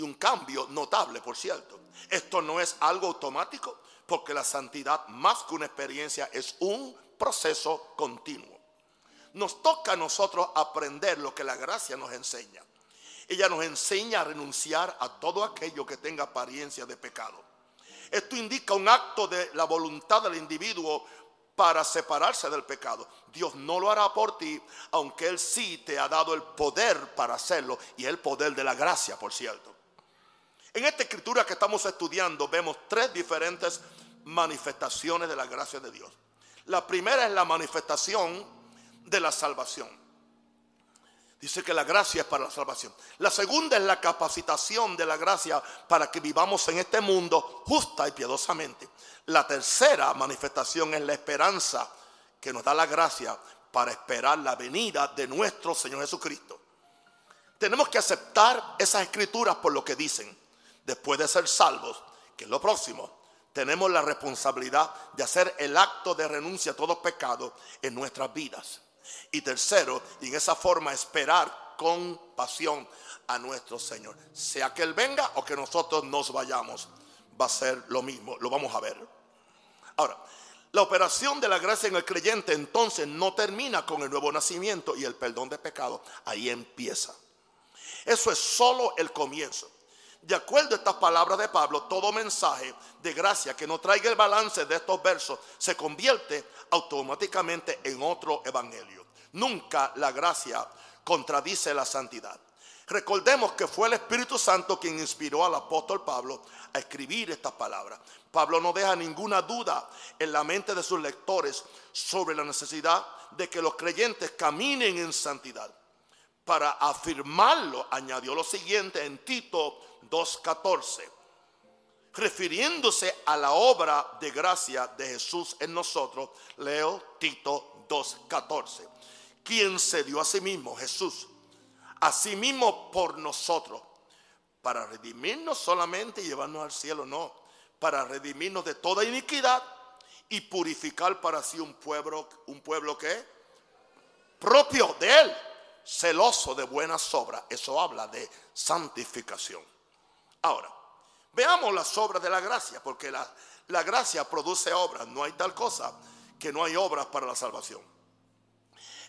un cambio notable, por cierto. Esto no es algo automático, porque la santidad, más que una experiencia, es un proceso continuo. Nos toca a nosotros aprender lo que la gracia nos enseña. Ella nos enseña a renunciar a todo aquello que tenga apariencia de pecado. Esto indica un acto de la voluntad del individuo para separarse del pecado. Dios no lo hará por ti, aunque Él sí te ha dado el poder para hacerlo y el poder de la gracia, por cierto. En esta escritura que estamos estudiando vemos tres diferentes manifestaciones de la gracia de Dios. La primera es la manifestación de la salvación. Dice que la gracia es para la salvación. La segunda es la capacitación de la gracia para que vivamos en este mundo justa y piadosamente. La tercera manifestación es la esperanza que nos da la gracia para esperar la venida de nuestro Señor Jesucristo. Tenemos que aceptar esas escrituras por lo que dicen. Después de ser salvos, que es lo próximo, tenemos la responsabilidad de hacer el acto de renuncia a todo pecado en nuestras vidas. Y tercero, y en esa forma esperar con pasión a nuestro Señor. Sea que Él venga o que nosotros nos vayamos, va a ser lo mismo, lo vamos a ver. Ahora, la operación de la gracia en el creyente entonces no termina con el nuevo nacimiento y el perdón de pecado. Ahí empieza. Eso es solo el comienzo. De acuerdo a estas palabras de Pablo, todo mensaje de gracia que no traiga el balance de estos versos se convierte automáticamente en otro evangelio. Nunca la gracia contradice la santidad. Recordemos que fue el Espíritu Santo quien inspiró al apóstol Pablo a escribir estas palabras. Pablo no deja ninguna duda en la mente de sus lectores sobre la necesidad de que los creyentes caminen en santidad. Para afirmarlo, añadió lo siguiente en Tito 2.14, refiriéndose a la obra de gracia de Jesús en nosotros, leo Tito 2.14, quien se dio a sí mismo, Jesús, a sí mismo por nosotros, para redimirnos solamente y llevarnos al cielo, no, para redimirnos de toda iniquidad y purificar para sí un pueblo, un pueblo que propio de él, celoso de buenas obras. Eso habla de santificación. Ahora, veamos las obras de la gracia, porque la, la gracia produce obras. No hay tal cosa que no hay obras para la salvación.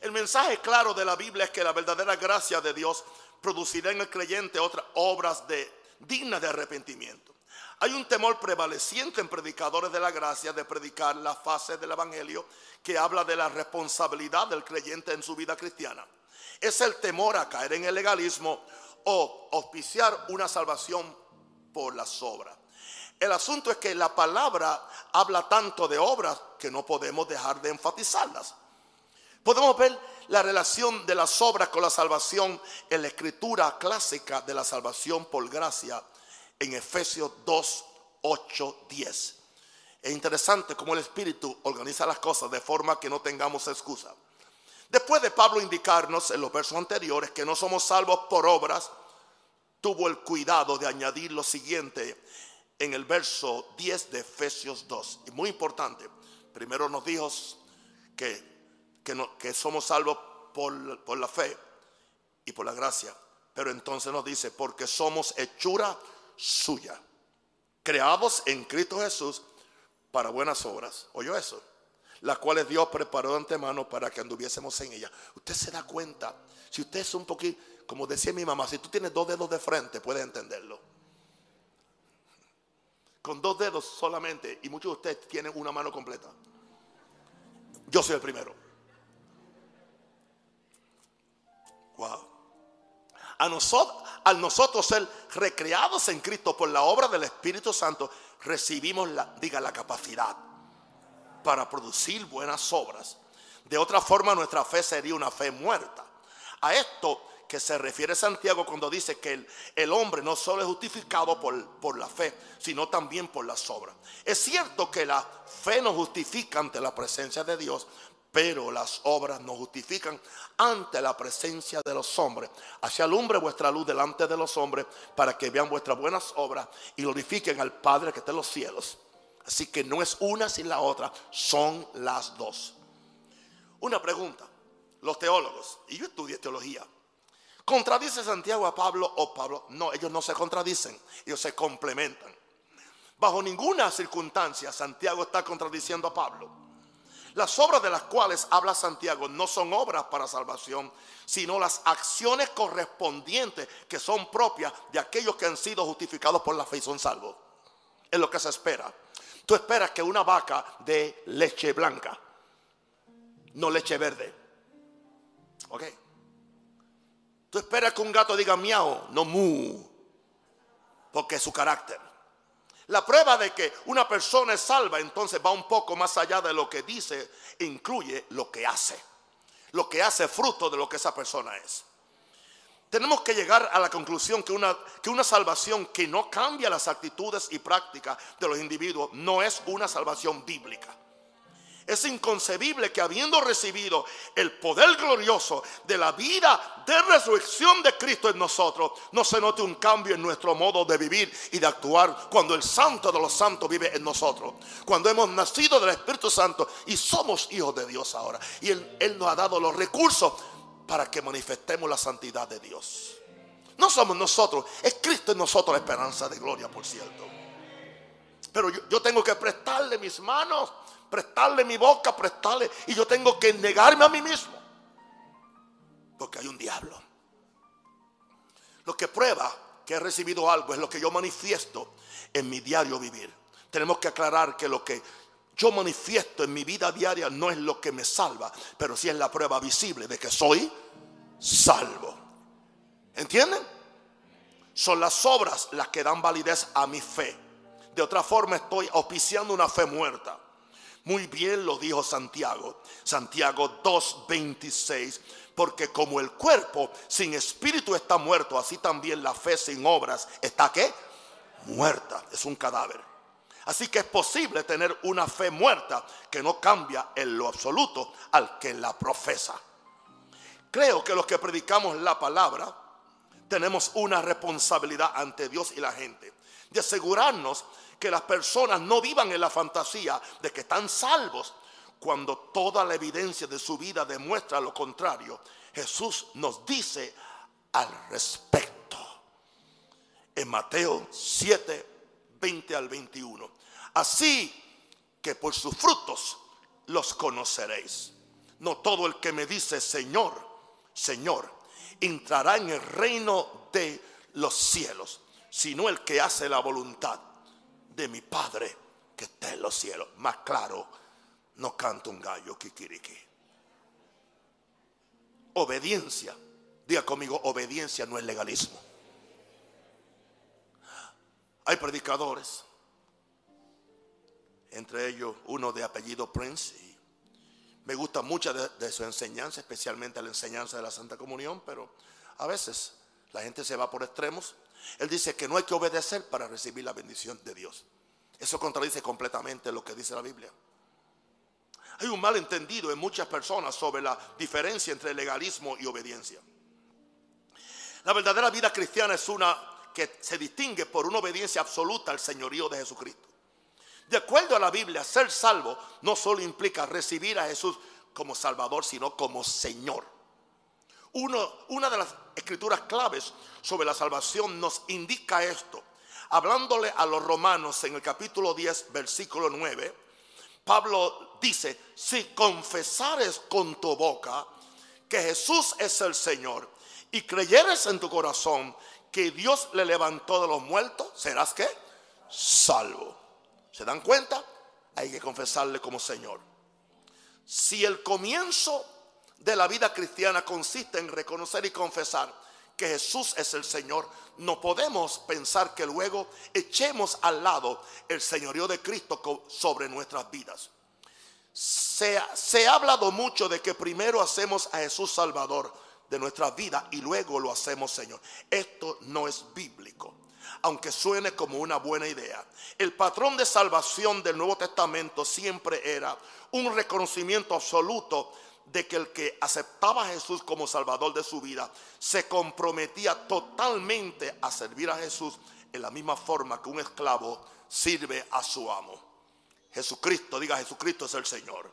El mensaje claro de la Biblia es que la verdadera gracia de Dios producirá en el creyente otras obras dignas de arrepentimiento. Hay un temor prevaleciente en predicadores de la gracia de predicar la fase del Evangelio que habla de la responsabilidad del creyente en su vida cristiana. Es el temor a caer en el legalismo o auspiciar una salvación por las obras. El asunto es que la palabra habla tanto de obras que no podemos dejar de enfatizarlas. Podemos ver la relación de las obras con la salvación en la escritura clásica de la salvación por gracia en Efesios 2, 8, 10. Es interesante cómo el Espíritu organiza las cosas de forma que no tengamos excusa. Después de Pablo indicarnos en los versos anteriores que no somos salvos por obras, tuvo el cuidado de añadir lo siguiente en el verso 10 de Efesios 2. Y muy importante, primero nos dijo que que, somos salvos por, por la fe y por la gracia. Pero entonces nos dice, porque somos hechura suya, creados en Cristo Jesús para buenas obras. ¿Oyó eso? Las cuales Dios preparó de antemano para que anduviésemos en ella. Usted se da cuenta, si usted es un poquito, como decía mi mamá, si tú tienes dos dedos de frente, puedes entenderlo. Con dos dedos solamente, y muchos de ustedes tienen una mano completa. Yo soy el primero. A nosotros, al nosotros ser recreados en Cristo por la obra del Espíritu Santo, recibimos diga, la capacidad para producir buenas obras. De otra forma, nuestra fe sería una fe muerta. A esto que se refiere Santiago cuando dice que el, el, hombre no solo es justificado por, por la fe, sino también por las obras. Es cierto que la fe nos justifica ante la presencia de Dios, pero las obras nos justifican ante la presencia de los hombres. Así alumbre vuestra luz delante de los hombres para que vean vuestras buenas obras y glorifiquen al Padre que está en los cielos. Así que no es una sin la otra, son las dos. Una pregunta, los teólogos, y yo estudié teología, ¿contradice Santiago a Pablo o Pablo? No, ellos no se contradicen, ellos se complementan. Bajo ninguna circunstancia Santiago está contradiciendo a Pablo. Las obras de las cuales habla Santiago no son obras para salvación, sino las acciones correspondientes que son propias de aquellos que han sido justificados por la fe y son salvos. Es lo que se espera. Tú esperas que una vaca dé leche blanca, no leche verde. ¿Ok? Tú esperas que un gato diga miau, no mu, porque es su carácter. La prueba de que una persona es salva entonces va un poco más allá de lo que dice, incluye lo que hace. Lo que hace fruto de lo que esa persona es. Tenemos que llegar a la conclusión que una, que una salvación que no cambia las actitudes y prácticas de los individuos no es una salvación bíblica. Es inconcebible que habiendo recibido el poder glorioso de la vida de resurrección de Cristo en nosotros, no se note un cambio en nuestro modo de vivir y de actuar cuando el Santo de los Santos vive en nosotros. Cuando hemos nacido del Espíritu Santo y somos hijos de Dios ahora. Y Él, nos ha dado los recursos para que manifestemos la santidad de Dios. No somos nosotros, es Cristo en nosotros la esperanza de gloria, por cierto. Pero yo, tengo que prestarle mis manos, prestarle mi boca, prestarle. Y yo tengo que negarme a mí mismo. Porque hay un diablo. Lo que prueba que he recibido algo es lo que yo manifiesto en mi diario vivir. Tenemos que aclarar que lo que yo manifiesto en mi vida diaria no es lo que me salva, pero sí es la prueba visible de que soy salvo. ¿Entienden? Son las obras las que dan validez a mi fe. De otra forma estoy auspiciando una fe muerta. Muy bien lo dijo Santiago. Santiago 2.26. Porque como el cuerpo sin espíritu está muerto, así también la fe sin obras está qué? Muerta. Es un cadáver. Así que es posible tener una fe muerta que no cambia en lo absoluto al que la profesa. Creo que los que predicamos la palabra tenemos una responsabilidad ante Dios y la gente de asegurarnos que las personas no vivan en la fantasía de que están salvos cuando toda la evidencia de su vida demuestra lo contrario. Jesús nos dice al respecto. En Mateo 7, 20 al 21. Así que por sus frutos los conoceréis. No todo el que me dice Señor, Señor, entrará en el reino de los cielos, sino el que hace la voluntad de mi Padre que está en los cielos. Más claro, no canta un gallo kikiriki. Obediencia, diga conmigo, obediencia no es legalismo. Hay predicadores, entre ellos uno de apellido Prince, me gusta mucho de, su enseñanza, especialmente la enseñanza de la Santa Comunión, pero a veces la gente se va por extremos. Él dice que no hay que obedecer para recibir la bendición de Dios. Eso contradice completamente lo que dice la Biblia. Hay un malentendido en muchas personas sobre la diferencia entre legalismo y obediencia. La verdadera vida cristiana es una que se distingue por una obediencia absoluta al señorío de Jesucristo. De acuerdo a la Biblia, ser salvo no solo implica recibir a Jesús como Salvador, sino como Señor. Una de las escrituras claves sobre la salvación nos indica esto. Hablándole a los romanos en el capítulo 10, versículo 9, Pablo dice, si confesares con tu boca que Jesús es el Señor y creyeres en tu corazón que Dios le levantó de los muertos, serás que salvo. ¿Se dan cuenta? Hay que confesarle como Señor. Si el comienzo de la vida cristiana consiste en reconocer y confesar que Jesús es el Señor, no podemos pensar que luego echemos al lado el señorío de Cristo sobre nuestras vidas. Se, ha hablado mucho de que primero hacemos a Jesús Salvador de nuestras vidas y luego lo hacemos Señor. Esto no es bíblico aunque suene como una buena idea. El patrón de salvación del Nuevo Testamento siempre era un reconocimiento absoluto de que el que aceptaba a Jesús como Salvador de su vida se comprometía totalmente a servir a Jesús en la misma forma que un esclavo sirve a su amo. Jesucristo, diga Jesucristo es el Señor.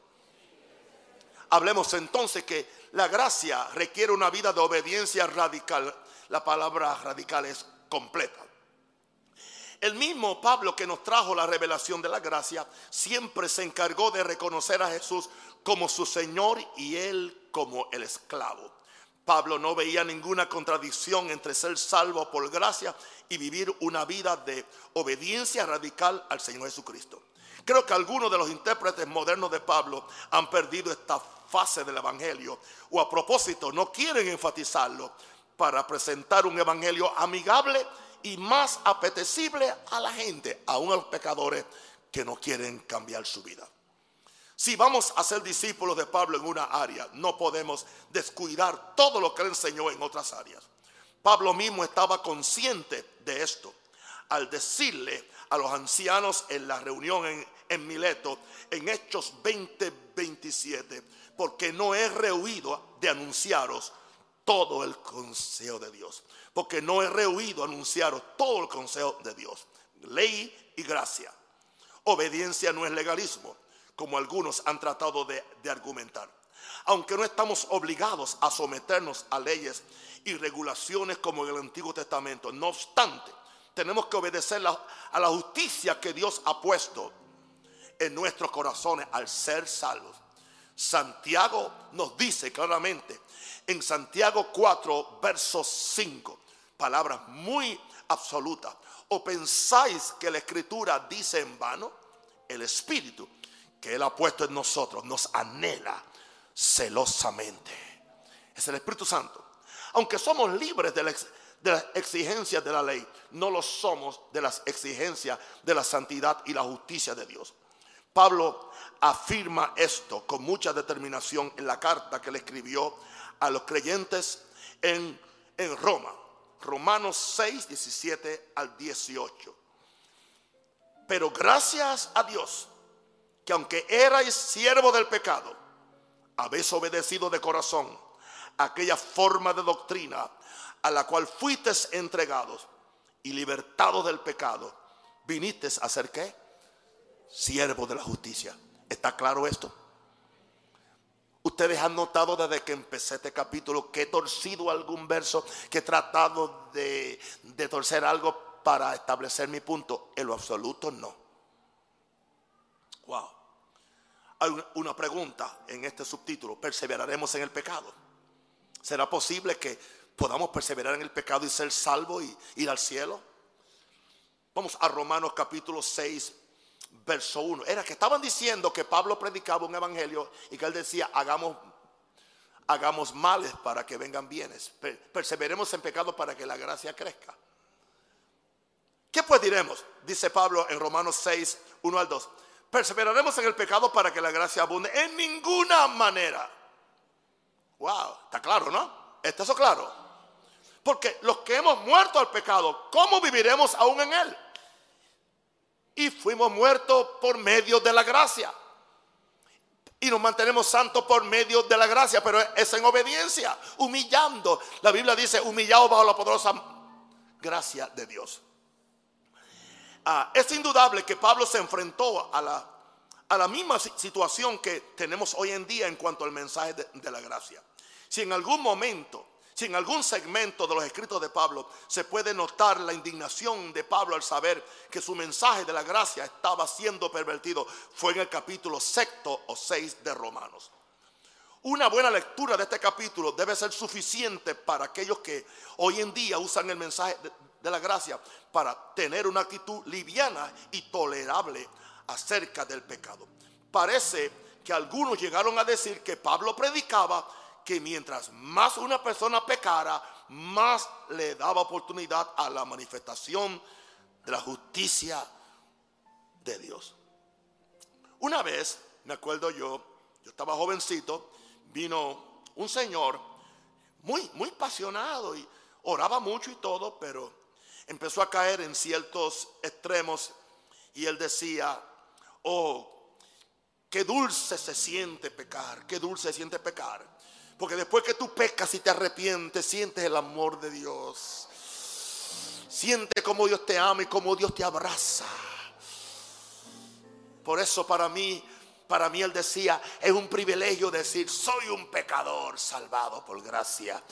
Hablemos entonces que la gracia requiere una vida de obediencia radical. La palabra radical es completa. El mismo Pablo que nos trajo la revelación de la gracia siempre se encargó de reconocer a Jesús como su Señor y él como el esclavo. Pablo no veía ninguna contradicción entre ser salvo por gracia y vivir una vida de obediencia radical al Señor Jesucristo. Creo que algunos de los intérpretes modernos de Pablo han perdido esta fase del Evangelio o a propósito no quieren enfatizarlo para presentar un Evangelio amigable y más apetecible a la gente, aún a los pecadores que no quieren cambiar su vida. Si vamos a ser discípulos de Pablo en una área, no podemos descuidar todo lo que él enseñó en otras áreas. Pablo mismo estaba consciente de esto al decirle a los ancianos en la reunión en, Mileto en Hechos 20, 27, porque no he rehuido de anunciaros todo el consejo de Dios. Porque no he rehuido anunciaros todo el consejo de Dios. Ley y gracia. Obediencia no es legalismo, como algunos han tratado de, argumentar. Aunque no estamos obligados a someternos a leyes y regulaciones como en el Antiguo Testamento, no obstante, tenemos que obedecer a la justicia que Dios ha puesto en nuestros corazones al ser salvos. Santiago nos dice claramente en Santiago 4, verso 5, palabras muy absolutas. ¿O pensáis que la escritura dice en vano? El Espíritu que Él ha puesto en nosotros nos anhela celosamente. Es el Espíritu Santo. Aunque somos libres de, de las exigencias de la ley, no lo somos de las exigencias de la santidad y la justicia de Dios. Pablo afirma esto con mucha determinación en la carta que le escribió a los creyentes en, en Roma. Romanos 6, 17 al 18. Pero gracias a Dios, que aunque erais siervo del pecado, habéis obedecido de corazón aquella forma de doctrina a la cual fuisteis entregados y libertados del pecado, vinisteis a ser qué? Siervo de la justicia. ¿Está claro esto? Ustedes han notado desde que empecé este capítulo que he torcido algún verso, que he tratado de, de torcer algo para establecer mi punto. En lo absoluto no. Wow. Hay una pregunta en este subtítulo. ¿Perseveraremos en el pecado? ¿Será posible que podamos perseverar en el pecado y ser salvos y ir al cielo? Vamos a Romanos capítulo 6, verso 1. Era que estaban diciendo que Pablo predicaba un evangelio y que él decía, hagamos, hagamos males para que vengan bienes. Perseveremos en pecado para que la gracia crezca. ¿Qué pues diremos? Dice Pablo en Romanos 6, 1 al 2. Perseveraremos en el pecado para que la gracia abunde. En ninguna manera. Wow, está claro, ¿no? ¿Está eso claro? Porque los que hemos muerto al pecado, ¿cómo viviremos aún en él? y fuimos muertos por medio de la gracia. Y nos mantenemos santos por medio de la gracia, pero es en obediencia, humillando. La Biblia dice, humillado bajo la poderosa gracia de Dios. Ah, es indudable que Pablo se enfrentó a la, a la misma situación que tenemos hoy en día en cuanto al mensaje de, de la gracia. Si en algún momento si en algún segmento de los escritos de Pablo se puede notar la indignación de Pablo al saber que su mensaje de la gracia estaba siendo pervertido, fue en el capítulo sexto o seis de Romanos. Una buena lectura de este capítulo debe ser suficiente para aquellos que hoy en día usan el mensaje la gracia para tener una actitud liviana y tolerable acerca del pecado. Parece que algunos llegaron a decir que Pablo predicaba que mientras más una persona pecara, más le daba oportunidad a la manifestación de la justicia de Dios. Una vez, me acuerdo yo, yo estaba jovencito, vino un señor muy, muy apasionado y oraba mucho y todo, pero empezó a caer en ciertos extremos y él decía, oh, qué dulce se siente pecar, qué dulce se siente pecar. Porque después que tú pecas y te arrepientes, sientes el amor de Dios. Siente cómo Dios te ama y cómo Dios te abraza. Por eso para mí, para mí él decía, es un privilegio decir, soy un pecador salvado por gracia.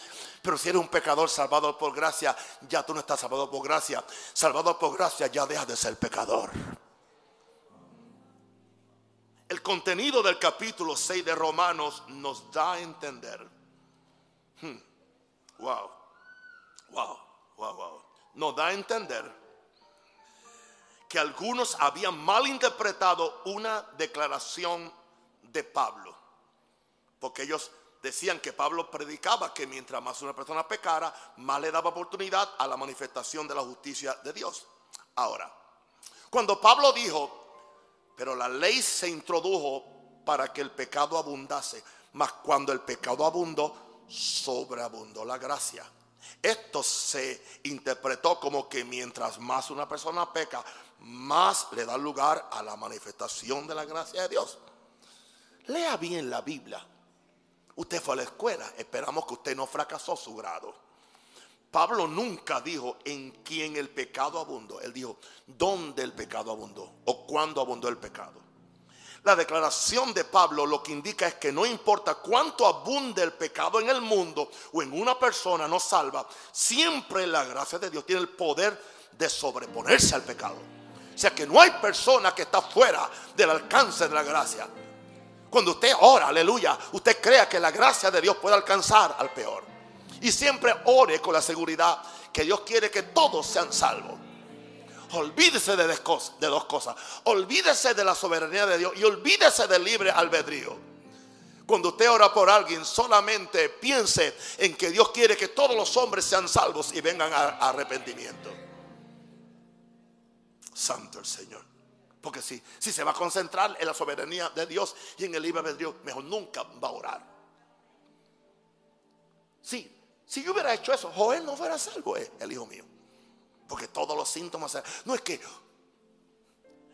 Pero si eres un pecador salvado por gracia, ya tú no estás salvado por gracia. Salvado por gracia, ya dejas de ser pecador. El contenido del capítulo 6 de Romanos nos da a entender. Hmm, wow, wow, wow, wow. Nos da a entender que algunos habían malinterpretado una declaración de Pablo. Porque ellos decían que Pablo predicaba que mientras más una persona pecara, más le daba oportunidad a la manifestación de la justicia de Dios. Ahora, cuando Pablo dijo, pero la ley se introdujo para que el pecado abundase. Mas cuando el pecado abundó, sobreabundó la gracia. Esto se interpretó como que mientras más una persona peca, más le da lugar a la manifestación de la gracia de Dios. Lea bien la Biblia. Usted fue a la escuela, esperamos que usted no fracasó su grado. Pablo nunca dijo en quién el pecado abundó. Él dijo dónde el pecado abundó o cuándo abundó el pecado. La declaración de Pablo lo que indica es que no importa cuánto abunde el pecado en el mundo o en una persona no salva, siempre la gracia de Dios tiene el poder de sobreponerse al pecado. O sea que no hay persona que está fuera del alcance de la gracia. Cuando usted ora, aleluya, usted crea que la gracia de Dios puede alcanzar al peor. Y siempre ore con la seguridad que Dios quiere que todos sean salvos. Olvídese de dos cosas. Olvídese de la soberanía de Dios y olvídese del libre albedrío. Cuando usted ora por alguien, solamente piense en que Dios quiere que todos los hombres sean salvos y vengan a arrepentimiento. Santo el Señor. Porque si, si se va a concentrar en la soberanía de Dios y en el libre albedrío, mejor nunca va a orar. Sí, si yo hubiera hecho eso, Joel no fuera salvo, eh, el hijo mío. Porque todos los síntomas. No es que.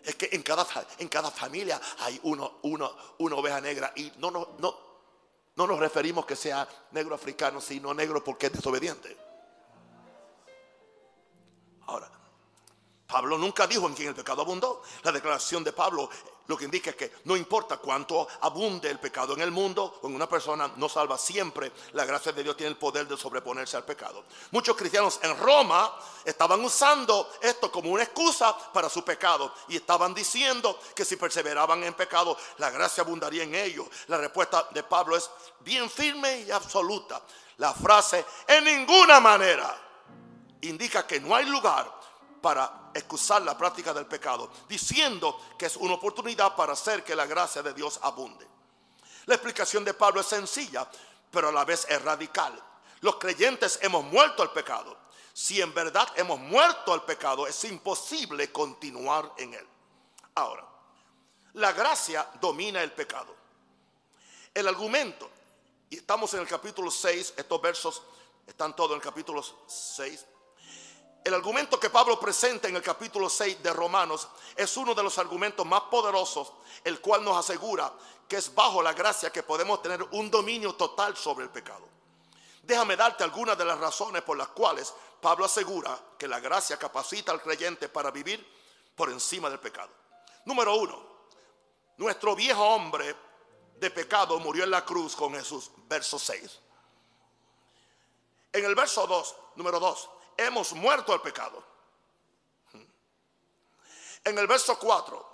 Es que en cada, en cada familia hay uno, uno, una oveja negra. Y no, no, no, no nos referimos que sea negro africano, sino negro porque es desobediente. Ahora, Pablo nunca dijo en quién el pecado abundó. La declaración de Pablo lo que indica es que no importa cuánto abunde el pecado en el mundo o en una persona, no salva siempre. La gracia de Dios tiene el poder de sobreponerse al pecado. Muchos cristianos en Roma estaban usando esto como una excusa para su pecado y estaban diciendo que si perseveraban en pecado, la gracia abundaría en ellos. La respuesta de Pablo es bien firme y absoluta. La frase en ninguna manera indica que no hay lugar para excusar la práctica del pecado, diciendo que es una oportunidad para hacer que la gracia de Dios abunde. La explicación de Pablo es sencilla, pero a la vez es radical. Los creyentes hemos muerto al pecado. Si en verdad hemos muerto al pecado, es imposible continuar en él. Ahora, la gracia domina el pecado. El argumento, y estamos en el capítulo 6, estos versos están todos en el capítulo 6, el argumento que Pablo presenta en el capítulo 6 de Romanos es uno de los argumentos más poderosos, el cual nos asegura que es bajo la gracia que podemos tener un dominio total sobre el pecado. Déjame darte algunas de las razones por las cuales Pablo asegura que la gracia capacita al creyente para vivir por encima del pecado. Número uno, nuestro viejo hombre de pecado murió en la cruz con Jesús, verso 6. En el verso 2, número 2, hemos muerto al pecado. En el verso 4,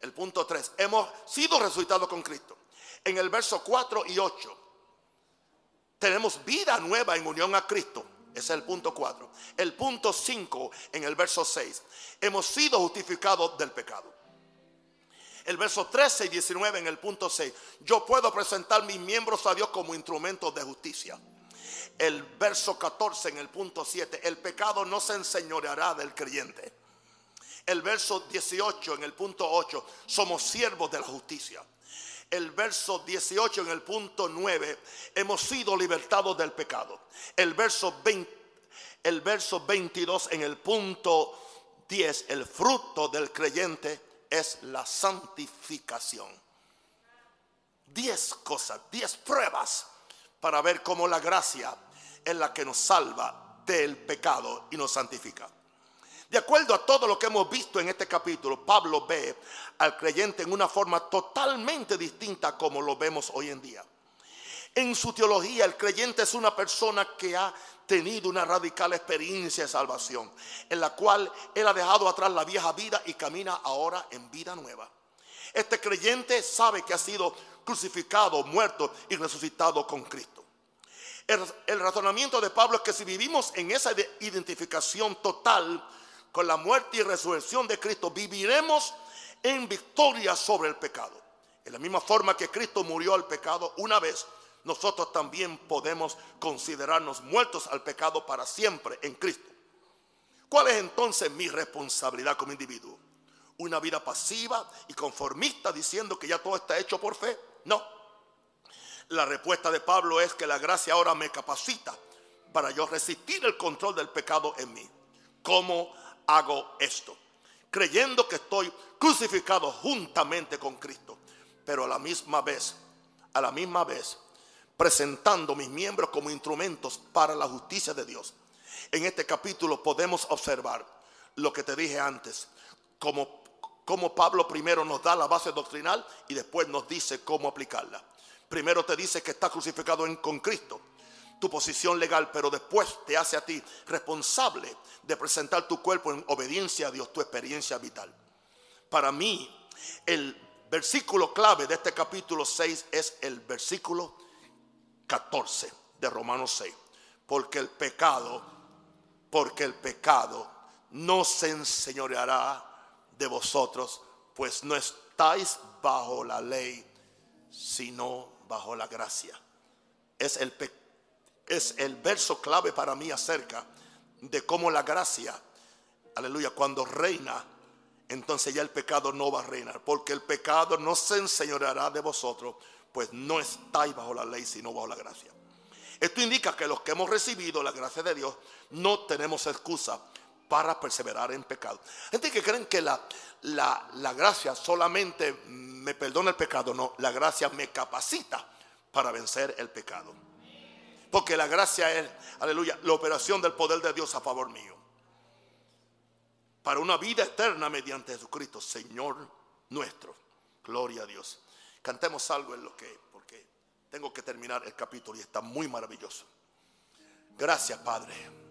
el punto 3, hemos sido resucitados con Cristo. En el verso 4 y 8, tenemos vida nueva en unión a Cristo. Ese es el punto 4. El punto 5 en el verso 6, hemos sido justificados del pecado. El verso 13 y 19 en el punto 6, yo puedo presentar mis miembros a Dios como instrumentos de justicia el verso 14 en el punto 7, el pecado no se enseñoreará del creyente. El verso 18 en el punto 8, somos siervos de la justicia. El verso 18 en el punto 9, hemos sido libertados del pecado. El verso 20, el verso 22 en el punto 10, el fruto del creyente es la santificación. Diez cosas, diez pruebas para ver cómo la gracia es la que nos salva del pecado y nos santifica. De acuerdo a todo lo que hemos visto en este capítulo, Pablo ve al creyente en una forma totalmente distinta como lo vemos hoy en día. En su teología, el creyente es una persona que ha tenido una radical experiencia de salvación, en la cual él ha dejado atrás la vieja vida y camina ahora en vida nueva. Este creyente sabe que ha sido crucificado, muerto y resucitado con Cristo. El, razonamiento de Pablo es que si vivimos en esa identificación total con la muerte y resurrección de Cristo, viviremos en victoria sobre el pecado. En la misma forma que Cristo murió al pecado una vez, nosotros también podemos considerarnos muertos al pecado para siempre en Cristo. ¿Cuál es entonces mi responsabilidad como individuo? ¿Una vida pasiva y conformista diciendo que ya todo está hecho por fe? No. La respuesta de Pablo es que la gracia ahora me capacita para yo resistir el control del pecado en mí. ¿Cómo hago esto? Creyendo que estoy crucificado juntamente con Cristo, pero a la misma vez, a la misma vez, presentando mis miembros como instrumentos para la justicia de Dios. En este capítulo podemos observar lo que te dije antes, como, como Pablo primero nos da la base doctrinal y después nos dice cómo aplicarla. Primero te dice que está crucificado en, con Cristo, tu posición legal, pero después te hace a ti responsable de presentar tu cuerpo en obediencia a Dios, tu experiencia vital. Para mí, el versículo clave de este capítulo 6 es el versículo 14 de Romanos 6. Porque el pecado, porque el pecado no se enseñoreará de vosotros, pues no estáis bajo la ley, sino bajo la gracia. Es el, es el verso clave para mí acerca de cómo la gracia, aleluya, cuando reina, entonces ya el pecado no va a reinar, porque el pecado no se enseñoreará de vosotros, pues no estáis bajo la ley, sino bajo la gracia. Esto indica que los que hemos recibido la gracia de Dios no tenemos excusa para perseverar en pecado. Gente que creen que la, la, la gracia solamente me perdona el pecado, no, la gracia me capacita para vencer el pecado. Porque la gracia es, aleluya, la operación del poder de Dios a favor mío. Para una vida eterna mediante Jesucristo, Señor nuestro. Gloria a Dios. Cantemos algo en lo que, porque tengo que terminar el capítulo y está muy maravilloso. Gracias, Padre.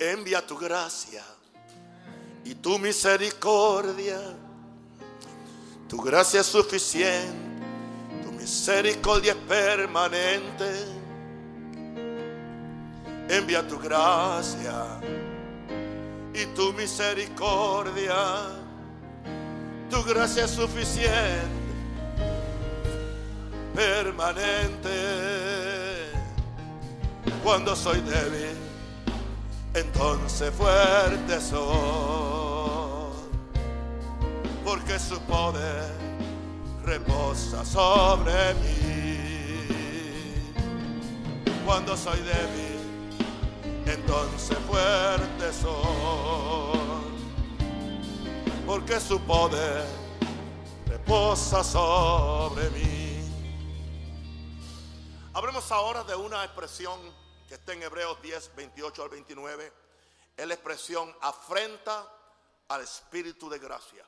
Envía tu gracia y tu misericordia. Tu gracia es suficiente, tu misericordia es permanente. Envía tu gracia y tu misericordia tu gracia es suficiente, permanente. Cuando soy débil, entonces fuerte soy, porque su poder reposa sobre mí. Cuando soy débil, entonces fuerte soy porque su poder reposa sobre mí. Hablemos ahora de una expresión que está en Hebreos 10, 28 al 29. Es la expresión afrenta al Espíritu de gracia.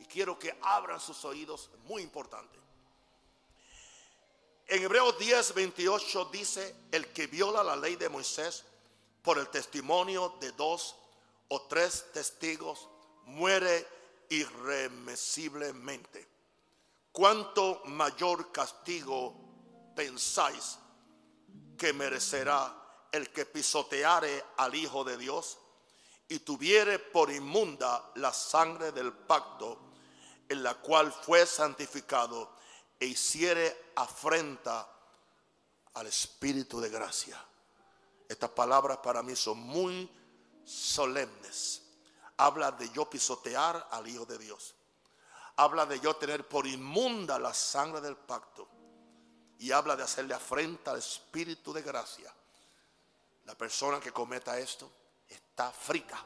Y quiero que abran sus oídos, muy importante. En Hebreos 10, 28 dice, el que viola la ley de Moisés por el testimonio de dos o tres testigos muere irremisiblemente. ¿Cuánto mayor castigo pensáis que merecerá el que pisoteare al Hijo de Dios y tuviere por inmunda la sangre del pacto en la cual fue santificado e hiciere afrenta al Espíritu de gracia? Estas palabras para mí son muy solemnes habla de yo pisotear al Hijo de Dios. Habla de yo tener por inmunda la sangre del pacto. Y habla de hacerle afrenta al Espíritu de gracia. La persona que cometa esto está frita.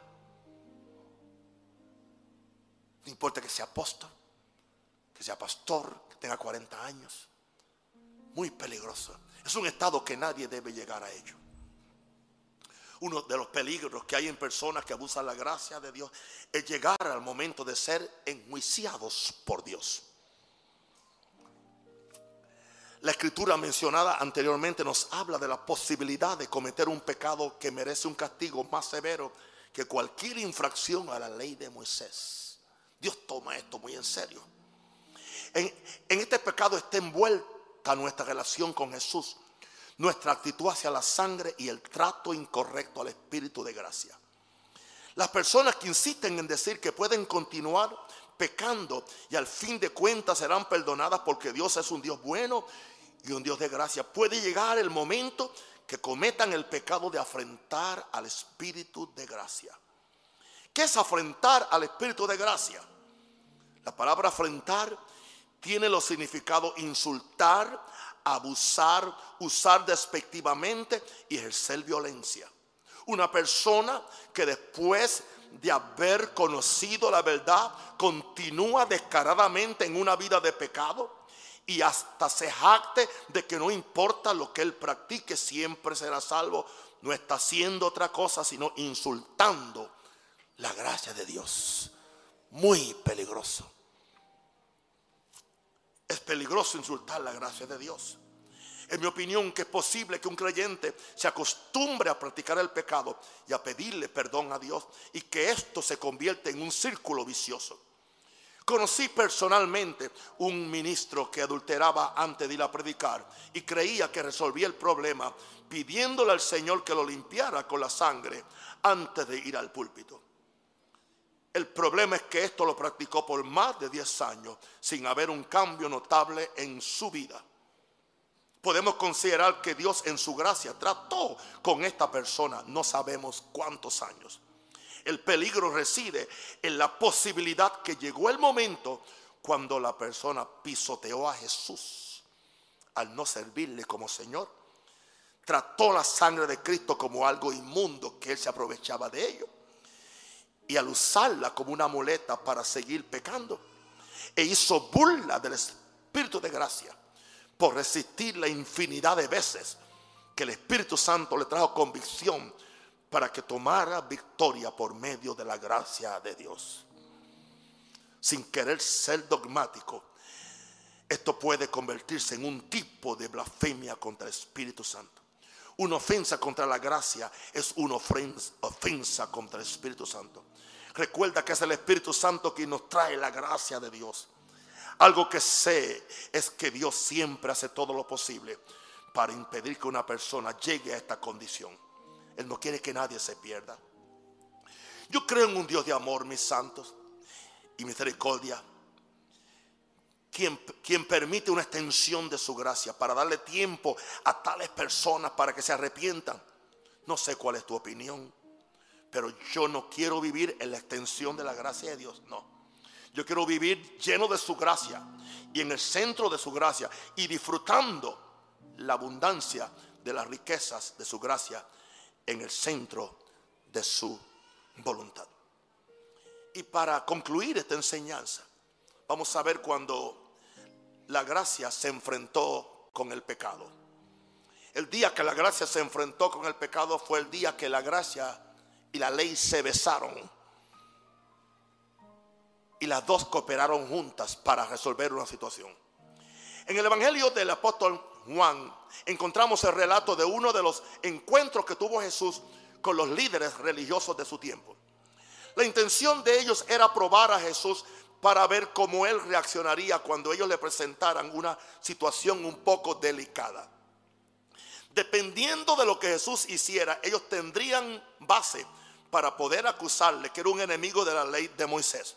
No importa que sea apóstol, que sea pastor, que tenga 40 años. Muy peligroso. Es un estado que nadie debe llegar a ello uno de los peligros que hay en personas que abusan la gracia de Dios es llegar al momento de ser enjuiciados por Dios. La escritura mencionada anteriormente nos habla de la posibilidad de cometer un pecado que merece un castigo más severo que cualquier infracción a la ley de Moisés. Dios toma esto muy en serio. En, en este pecado está envuelta nuestra relación con Jesús nuestra actitud hacia la sangre y el trato incorrecto al Espíritu de gracia. Las personas que insisten en decir que pueden continuar pecando y al fin de cuentas serán perdonadas porque Dios es un Dios bueno y un Dios de gracia. Puede llegar el momento que cometan el pecado de afrentar al Espíritu de gracia. ¿Qué es afrentar al Espíritu de gracia? La palabra afrentar tiene los significados insultar, abusar, usar despectivamente y ejercer violencia. Una persona que después de haber conocido la verdad continúa descaradamente en una vida de pecado y hasta se jacte de que no importa lo que él practique, siempre será salvo. No está haciendo otra cosa sino insultando la gracia de Dios. Muy peligroso. Es peligroso insultar la gracia de Dios. En mi opinión, que es posible que un creyente se acostumbre a practicar el pecado y a pedirle perdón a Dios y que esto se convierta en un círculo vicioso. Conocí personalmente un ministro que adulteraba antes de ir a predicar y creía que resolvía el problema pidiéndole al Señor que lo limpiara con la sangre antes de ir al púlpito. El problema es que esto lo practicó por más de 10 años sin haber un cambio notable en su vida. Podemos considerar que Dios en su gracia trató con esta persona no sabemos cuántos años. El peligro reside en la posibilidad que llegó el momento cuando la persona pisoteó a Jesús al no servirle como Señor. Trató la sangre de Cristo como algo inmundo que él se aprovechaba de ello. Y al usarla como una muleta para seguir pecando, e hizo burla del Espíritu de gracia por resistir la infinidad de veces que el Espíritu Santo le trajo convicción para que tomara victoria por medio de la gracia de Dios. Sin querer ser dogmático, esto puede convertirse en un tipo de blasfemia contra el Espíritu Santo. Una ofensa contra la gracia es una ofensa contra el Espíritu Santo. Recuerda que es el Espíritu Santo quien nos trae la gracia de Dios. Algo que sé es que Dios siempre hace todo lo posible para impedir que una persona llegue a esta condición. Él no quiere que nadie se pierda. Yo creo en un Dios de amor, mis santos, y misericordia, quien, quien, permite una extensión de su gracia para darle tiempo a tales personas para que se arrepientan. No sé cuál es tu opinión, pero yo no quiero vivir en la extensión de la gracia de Dios, no. Yo quiero vivir lleno de su gracia y en el centro de su gracia y disfrutando la abundancia de las riquezas de su gracia en el centro de su voluntad. Y para concluir esta enseñanza, vamos a ver cuando la gracia se enfrentó con el pecado. El día que la gracia se enfrentó con el pecado fue el día que la gracia y la ley se besaron y las dos cooperaron juntas para resolver una situación. En el Evangelio del apóstol Juan encontramos el relato de uno de los encuentros que tuvo Jesús con los líderes religiosos de su tiempo. La intención de ellos era probar a Jesús para ver cómo él reaccionaría cuando ellos le presentaran una situación un poco delicada. Dependiendo de lo que Jesús hiciera, ellos tendrían base para poder acusarle que era un enemigo de la ley de Moisés.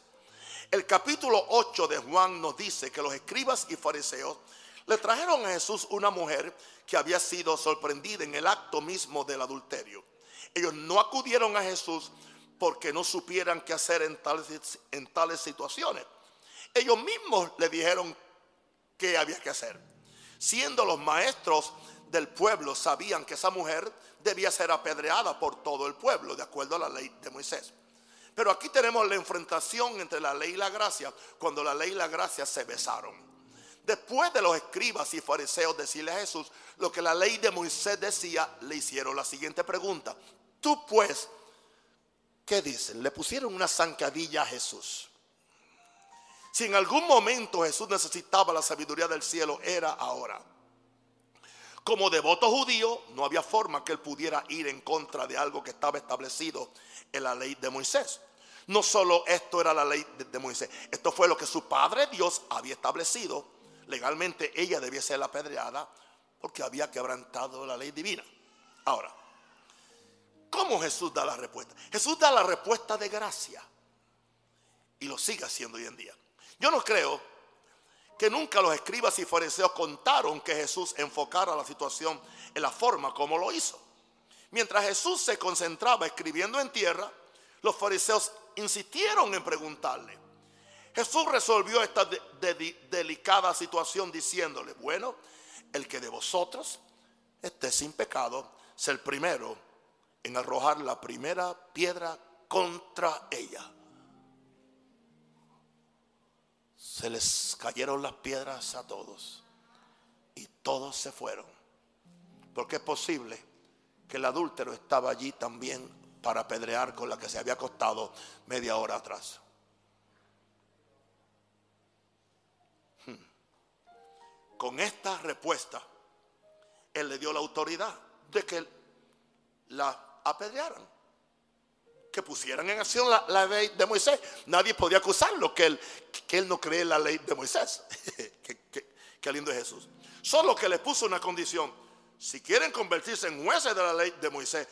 El capítulo 8 de Juan nos dice que los escribas y fariseos le trajeron a Jesús una mujer que había sido sorprendida en el acto mismo del adulterio. Ellos no acudieron a Jesús porque no supieran qué hacer en tales, en tales situaciones. Ellos mismos le dijeron qué había que hacer. Siendo los maestros del pueblo sabían que esa mujer debía ser apedreada por todo el pueblo, de acuerdo a la ley de Moisés. Pero aquí tenemos la enfrentación entre la ley y la gracia, cuando la ley y la gracia se besaron. Después de los escribas y fariseos decirle a Jesús lo que la ley de Moisés decía, le hicieron la siguiente pregunta. Tú pues, ¿qué dicen? Le pusieron una zancadilla a Jesús. Si en algún momento Jesús necesitaba la sabiduría del cielo, era ahora. Como devoto judío, no había forma que él pudiera ir en contra de algo que estaba establecido en la ley de Moisés. No solo esto era la ley de, Moisés, esto fue lo que su padre Dios había establecido. Legalmente ella debía ser apedreada porque había quebrantado la ley divina. Ahora, ¿cómo Jesús da la respuesta? Jesús da la respuesta de gracia y lo sigue haciendo hoy en día. Yo no creo que nunca los escribas y fariseos contaron que Jesús enfocara la situación en la forma como lo hizo. Mientras Jesús se concentraba escribiendo en tierra, los fariseos insistieron en preguntarle. Jesús resolvió esta delicada situación diciéndole, bueno, el que de vosotros esté sin pecado, es el primero en arrojar la primera piedra contra ella. Se les cayeron las piedras a todos y todos se fueron. Porque es posible que el adúltero estaba allí también para apedrear con la que se había acostado media hora atrás. Hmm. Con esta respuesta, él le dio la autoridad de que la apedrearan, que pusieran en acción la, ley de Moisés. Nadie podía acusarlo que él, que él no cree la ley de Moisés. Qué lindo es Jesús. Solo que le puso una condición. Si quieren convertirse en jueces de la ley de Moisés,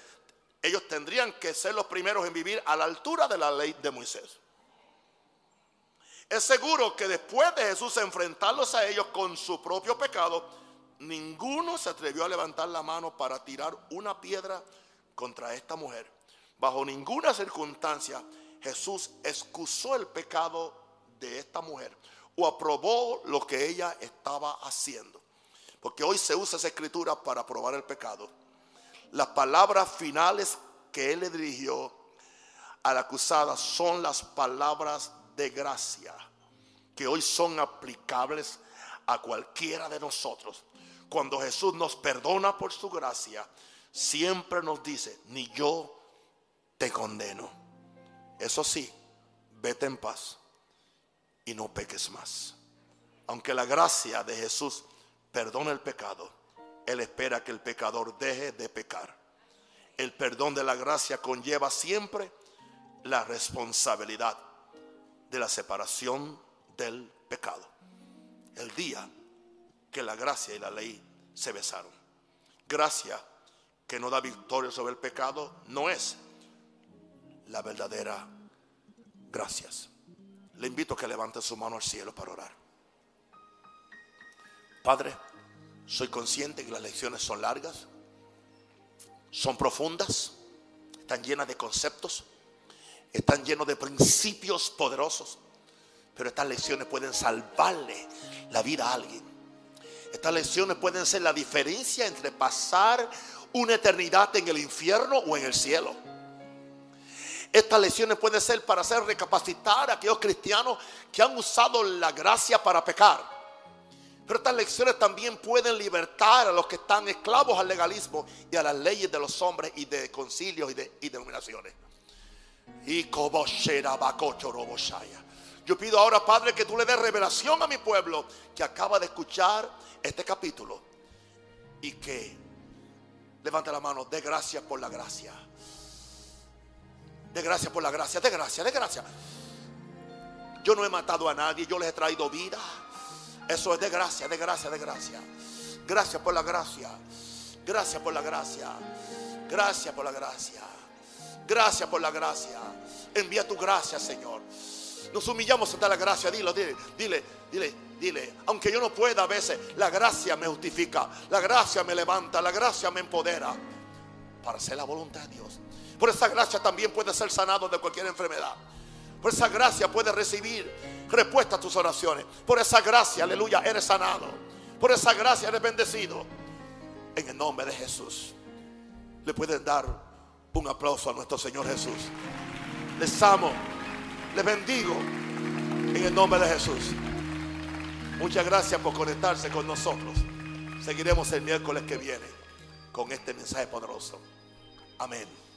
ellos tendrían que ser los primeros en vivir a la altura de la ley de Moisés. Es seguro que después de Jesús enfrentarlos a ellos con su propio pecado, ninguno se atrevió a levantar la mano para tirar una piedra contra esta mujer. Bajo ninguna circunstancia Jesús excusó el pecado de esta mujer o aprobó lo que ella estaba haciendo. Porque hoy se usa esa escritura para aprobar el pecado. Las palabras finales que él le dirigió a la acusada son las palabras de gracia que hoy son aplicables a cualquiera de nosotros. Cuando Jesús nos perdona por su gracia, siempre nos dice, ni yo te condeno. Eso sí, vete en paz y no peques más. Aunque la gracia de Jesús perdona el pecado, Él espera que el pecador deje de pecar. El perdón de la gracia conlleva siempre la responsabilidad de la separación del pecado. El día que la gracia y la ley se besaron. Gracia que no da victoria sobre el pecado no es la verdadera gracias. Le invito a que levante su mano al cielo para orar. Padre, soy consciente que las lecciones son largas, son profundas, están llenas de conceptos, están llenos de principios poderosos, pero estas lecciones pueden salvarle la vida a alguien. Estas lecciones pueden ser la diferencia entre pasar una eternidad en el infierno o en el cielo. Estas lecciones pueden ser para hacer recapacitar a aquellos cristianos que han usado la gracia para pecar. Pero estas lecciones también pueden libertar a los que están esclavos al legalismo y a las leyes de los hombres y de concilios y de y denominaciones. Y yo pido ahora, Padre, que tú le des revelación a mi pueblo que acaba de escuchar este capítulo y que levante la mano, de gracias por la gracia. De gracias por la gracia, de gracia, de gracia. Yo no he matado a nadie, yo les he traído vida. Eso es de gracia, de gracia, de gracia. Gracias por la gracia. Gracias por la gracia. Gracias por la gracia. Gracias por la gracia. Envía tu gracia, Señor. Nos humillamos ante la gracia. Dilo, dile, dile, dile, dile. Aunque yo no pueda a veces, la gracia me justifica. La gracia me levanta. La gracia me empodera. Para hacer la voluntad de Dios. Por esa gracia también puede ser sanado de cualquier enfermedad. Por esa gracia puede recibir respuesta a tus oraciones. Por esa gracia, aleluya, eres sanado. Por esa gracia eres bendecido. En el nombre de Jesús. Le pueden dar un aplauso a nuestro Señor Jesús. Les amo. Les bendigo. En el nombre de Jesús. Muchas gracias por conectarse con nosotros. Seguiremos el miércoles que viene con este mensaje poderoso. Amén.